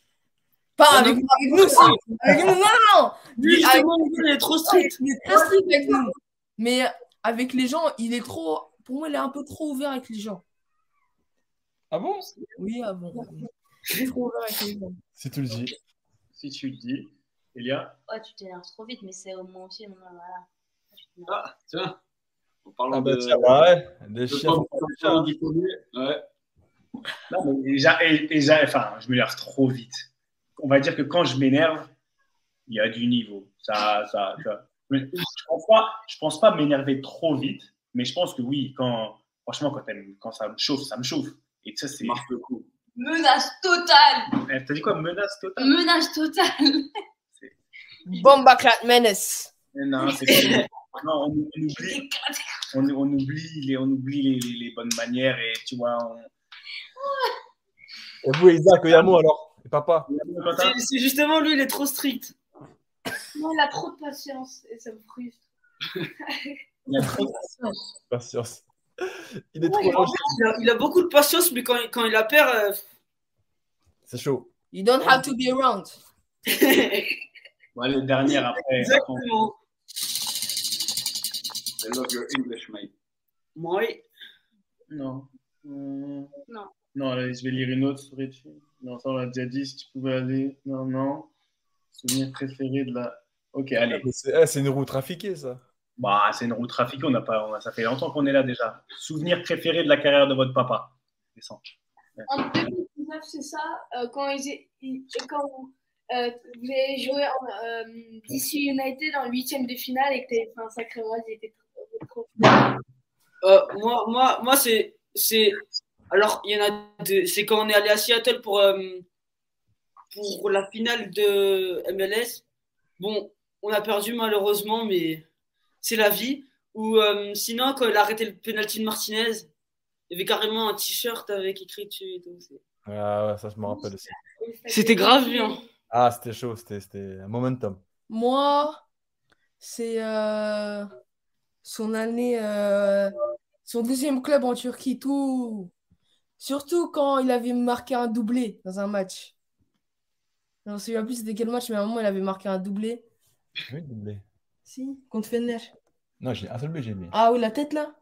Pas Ah avec, non. avec nous, si. Avec nous, non, non, non. Lui, avec- il est trop strict. Il est très strict avec nous. Mais avec les gens, il est trop. Pour moi, il est un peu trop ouvert avec les gens. Ah bon? Oui, ah bon. Il est trop ouvert avec les gens. Si tu le dis. Si tu le dis. Elia? Ouais, tu t'énerves trop vite, mais c'est au moins aussi. Voilà. Ah, tiens. En parlant Ah bah de. tiens, bah ouais. Les de chiens. Ouais. Non, mais déjà, et- déjà, enfin, je m'énerve trop vite. On va dire que quand je m'énerve, il y a du niveau. Ça, ça. Mais je pense pas, je pense pas m'énerver trop vite, mais je pense que oui, quand, franchement, quand, ça me chauffe, ça me chauffe. Et ça, c'est. Marque le coup. Menace totale Eh, T'as dit quoi, menace totale? Menace totale Bomba Clat Menace. Eh Non, c'est que- non, on, on oublie, on, on oublie, les, on oublie les, les- les bonnes manières et tu vois, on, Et vous, Isaac, Yamo alors Et papa C'est- justement lui, il est trop strict. Non, il a trop de patience et ça me frustre. il a trop de Patience. Il est Ouais, trop il, a, il a beaucoup de patience, mais quand, il- quand il la perd, euh, C'est chaud. You don't have to be around. Bon, allez, dernière après. après, exactement. I love your English, mate. Moi, Non. Hmm. Non. Non, allez, je vais lire une autre. serait-tu Non, ça on l'a déjà dit. Si tu pouvais aller. Non, non. Souvenir préféré de la. Ok, allez. C'est eh, c'est une roue trafiquée, ça. Bah, c'est une route trafiquée. On n'a pas. on a- ça fait longtemps qu'on est là déjà. Souvenir préféré de la carrière de votre papa. Descends. En 2019, c'est ça, euh, quand, ils, quand vous, euh, vous avez joué en euh, DC United en huitième de finale et que tu fait un sacré match, j'étais trop, trop euh, moi, moi, moi c'est, c'est. Alors, il y en a deux. C'est quand on est allé à Seattle pour, euh, pour la finale de MLS. Bon, on a perdu malheureusement, mais c'est la vie. Ou euh, sinon, quand il a arrêté le penalty de Martinez, il y avait carrément un t-shirt avec écrit dessus et tout. C'est- Ah ouais, ça, je me rappelle aussi. C'était grave bien. Ah, c'était chaud, c'était c'était un momentum. Moi, c'est euh, son année, euh, son deuxième club en Turquie, tout. Surtout quand il avait marqué un doublé dans un match. Je ne me souviens plus c'était quel match, mais à un moment il avait marqué un doublé. Oui, doublé. Si, contre Fener. Non, j'ai un seul but, j'ai mis. Ah oui, la tête là?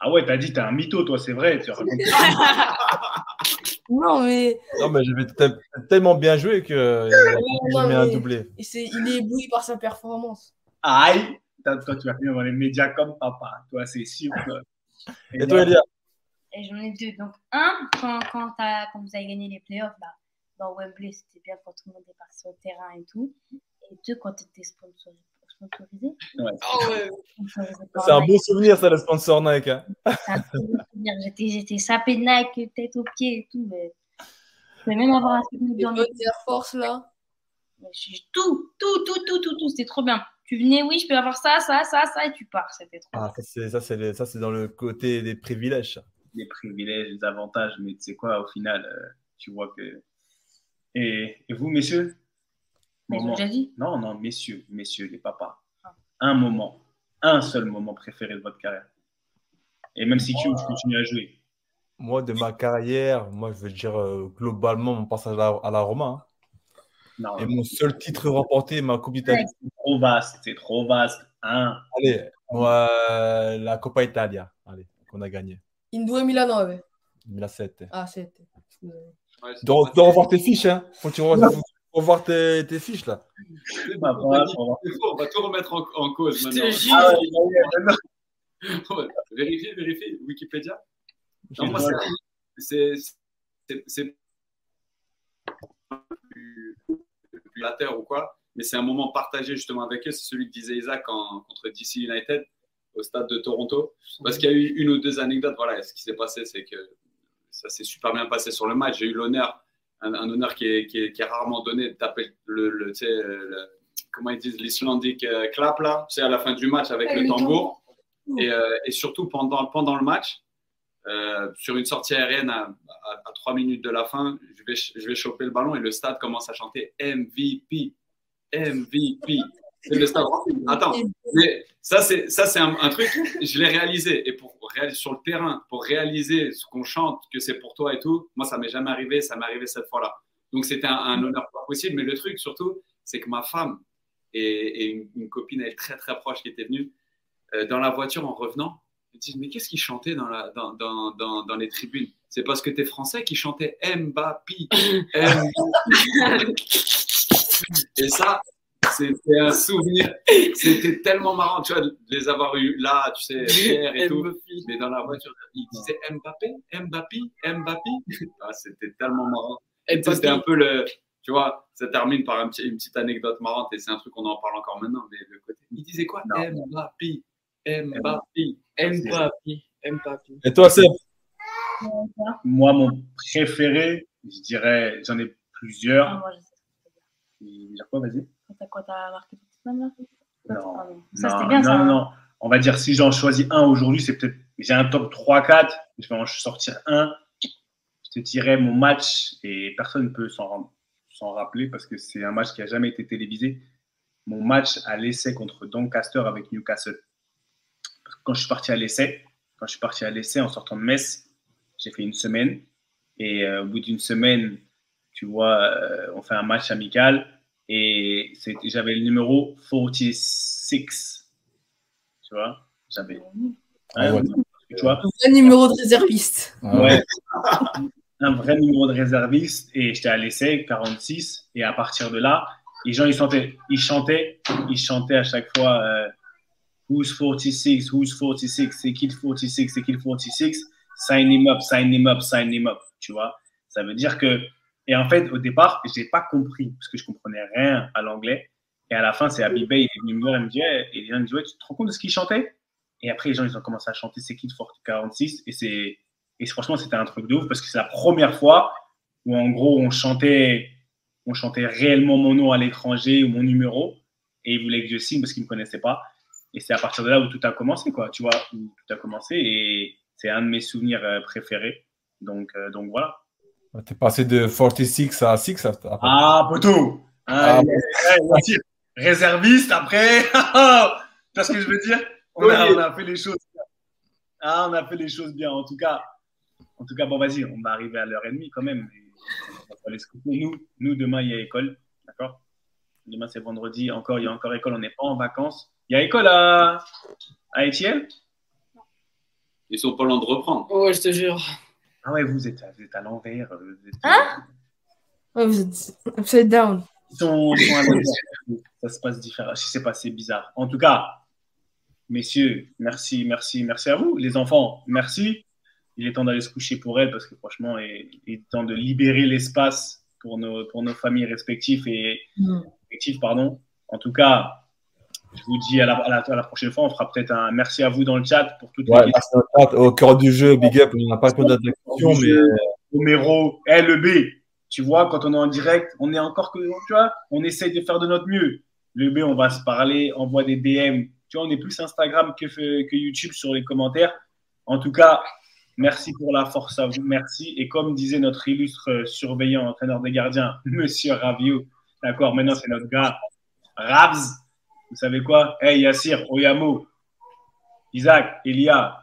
Ah ouais, t'as dit, t'es un mytho, toi, c'est vrai. Tu Non, mais Non, mais j'avais tel- tellement bien joué que euh, j'ai mis un doublé. il, est ébloui par sa performance. Aïe Toi, toi, tu vas finir dans les médias comme papa. Toi, c'est sûr. toi. Et toi, Elia? Et j'en ai deux. Donc, un, quand, quand, t'as- quand vous avez gagné les playoffs, bah, dans Wembley, c'était bien quand tout le monde est parti sur le terrain et tout. Et deux, quand tu étais sponsorisé. sponsorisé, Ouais. Ah ouais. C'est un Nike. bon souvenir, ça, le sponsor Nike. hein. C'est un très bon souvenir. J'étais, j'étais sapé de Nike, tête aux pieds et tout. Mais... Je pouvais même avoir un souvenir Les dans le bonnes Air Force là. Mais je- Tout, tout, tout, tout, tout, tout. C'était trop bien. Tu venais, oui, je peux avoir ça, ça, ça, ça, et tu pars. C'était trop Ah, ça, c'est ça, c'est les- ça, c'est dans le côté des privilèges. Les privilèges, les avantages, mais tu sais quoi, au final, euh, tu vois que. Et, et vous, messieurs? Mais Moment- déjà dit. Non, non, messieurs, messieurs, les papas. Ah. Un moment, un seul moment préféré de votre carrière. Et même si tu, tu continues à jouer. Moi, de ma carrière, moi, je veux dire euh, globalement mon passage à la, à la Roma. hein. Non, Et mon seul titre remporté, ma Coupe d'Italie. c'est trop vaste, c'est trop vaste. Un. Allez, moi, euh, la Coppa Italia, allez, qu'on a gagné. Milano avait. 2007. Ah, c'était. excusez-moi. Ouais, c'est Tu dois, dois revoir tes fiches, hein. Faut que tu revoir tes, tes fiches, là. C'est Bah, bon, voilà, on, va tout remettre en, en cause Je maintenant. te jure. Ah, ouais, ouais, Vérifiez, vérifiez. Wikipédia. Non, moi, c'est- c'est. c'est- c'est- flatteur ou quoi, mais c'est un moment partagé justement avec eux. C'est celui que disait Isaac en- contre DC United au stade de Toronto. Parce qu'il y a eu une ou deux anecdotes. Voilà, ce qui s'est passé, c'est que ça s'est super bien passé sur le match. J'ai eu l'honneur, un, un honneur qui est, qui, est, qui est rarement donné, de taper le, le, sais, le- comment ils disent, l'Islandique euh, clap là, c'est à la fin du match avec le le tambour. Et, euh, et surtout pendant, pendant le match, euh, sur une sortie aérienne à, à, à trois minutes de la fin, je vais, je vais choper le ballon et le stade commence à chanter MVP. MVP. C'est le stade. Attends, mais ça, c'est, ça, c'est un, un truc, je l'ai réalisé. Et pour sur le terrain, pour réaliser ce qu'on chante, que c'est pour toi et tout, moi, ça m'est jamais arrivé, ça m'est arrivé cette fois-là. Donc, c'était un, un honneur pas possible. Mais le truc, surtout, c'est que ma femme et, et une, une copine, elle très, très proche qui était venue, euh, dans la voiture en revenant, ils disent Mais qu'est-ce qu'ils chantaient dans, la, dans, dans, dans, les tribunes? C'est parce que tu es français qui chantait. Mbappé. Et ça, c'était un souvenir. C'était tellement marrant, tu vois, de les avoir eu là, tu sais, fiers et tout. Mais dans la voiture, ils disaient Mbappé, Mbappé, Mbappé. Ah, c'était tellement marrant. C'était un peu le. Tu vois, ça termine par un petit- une petite anecdote marrante et c'est un truc qu'on en parle encore maintenant. Mais le côté. Il disait quoi? Mbappé, Mbappé, Mbappé, Mbappé. Et toi, Seb? Moi, mon préféré, je dirais, j'en ai plusieurs. Ah, moi, je sais. Veut dire quoi, vas-y T'as quoi T'as marqué toute semaine là? Non. Non. Ça, non, c'était bien non, ça. non, non. On va dire, si j'en choisis un aujourd'hui, c'est peut-être. J'ai un top 3-4. Je vais en sortir un. Je te dirais mon match, et personne ne peut s'en s'en rappeler parce que c'est un match qui n'a jamais été télévisé. Mon match à l'essai contre Doncaster avec Newcastle. Quand je suis parti à l'essai, quand je suis parti à l'essai en sortant de Metz, j'ai fait une semaine. Et euh, au bout d'une semaine, tu vois, euh, on fait un match amical. Et j'avais le numéro 46. Tu vois J'avais. Ah ouais. Tu vois Un numéro de réserviste. Ouais. un vrai numéro de réserviste et j'étais à l'essai 46 et à partir de là les gens ils chantaient ils chantaient ils chantaient à chaque fois euh, who's 46 who's 46 c'est qui le 46 c'est qui le 46 sign him up sign him up sign him up tu vois? Ça veut dire que et en fait au départ j'ai pas compris parce que je comprenais rien à l'anglais et à la fin c'est Abibé il est venu me voir il me dit et les gens me disent tu te rends compte de ce qu'il chantait? Et après les gens ils ont commencé à chanter c'est qui le 46 et c'est et franchement, c'était un truc de ouf parce que c'est la première fois où, en gros, on chantait, on chantait réellement mon nom à l'étranger ou mon numéro. Et ils voulaient que je signe parce qu'ils ne me connaissaient pas. Et c'est à partir de là où tout a commencé, quoi. Tu vois, où tout a commencé. Et c'est un de mes souvenirs euh, préférés. Donc, euh, donc voilà. T'es passé de 46 à 6 après. Ah, poteau Ah, Ah, ouais, Réserviste après Tu vois ce que je veux dire on a, on a fait les choses bien. Ah, on a fait les choses bien. En tout cas, en tout cas, bon, vas-y, on va arriver à l'heure et demie quand même. On va pas les scooper. Nous, nous, demain, il y a école. D'accord? Demain, c'est vendredi. Encore, il y a encore école. On n'est pas en vacances. Il y a école à, à Étienne? Ils sont pas loin de reprendre. Ouais, je te jure. Ah ouais, vous êtes, vous êtes à l'envers. Hein Ouais, vous êtes upside down. Ils sont, ils sont à l'envers. Ça se passe différent. Je sais pas, c'est bizarre. En tout cas, messieurs, merci, merci, merci à vous. Les enfants, merci. Il est temps d'aller se coucher pour elle parce que franchement, il il est temps de libérer l'espace pour nos, pour nos familles respectives et respectives, pardon. En tout cas, je vous dis à la, à la, à la prochaine fois. On fera peut-être un merci à vous dans le chat pour toutes Ouais, les toi. Au cœur du jeu, big up. On n'a pas trop d'autres questions, mais euh, Romero, LEB. Tu vois, quand on est en direct, on est encore que, tu vois, on essaye de faire de notre mieux. Le B, on va se parler, envoie des DM. Tu vois, on est plus Instagram que, que YouTube sur les commentaires. En tout cas, merci pour la force à vous. Merci. Et comme disait notre illustre surveillant, entraîneur des gardiens, Monsieur Ravio, d'accord, maintenant c'est notre gars, Ravs. Vous savez quoi? Hey Yassir, Oyamo, Isaac, Elia,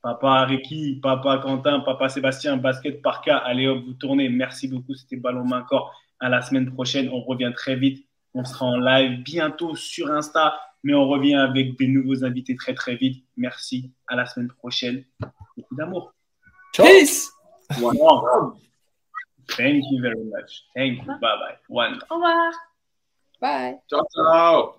Papa Ricky, Papa Quentin, Papa Sébastien, basket par cas. Allez hop, vous tournez. Merci beaucoup. C'était Ballon Main Corps. À la semaine prochaine. On revient très vite. On sera en live bientôt sur Insta, mais on revient avec des nouveaux invités très très vite. Merci. À la semaine prochaine. Beaucoup d'amour. Peace. One love. Thank you very much. Thank you. Bye bye. One. Au revoir. Bye. Ciao, ciao.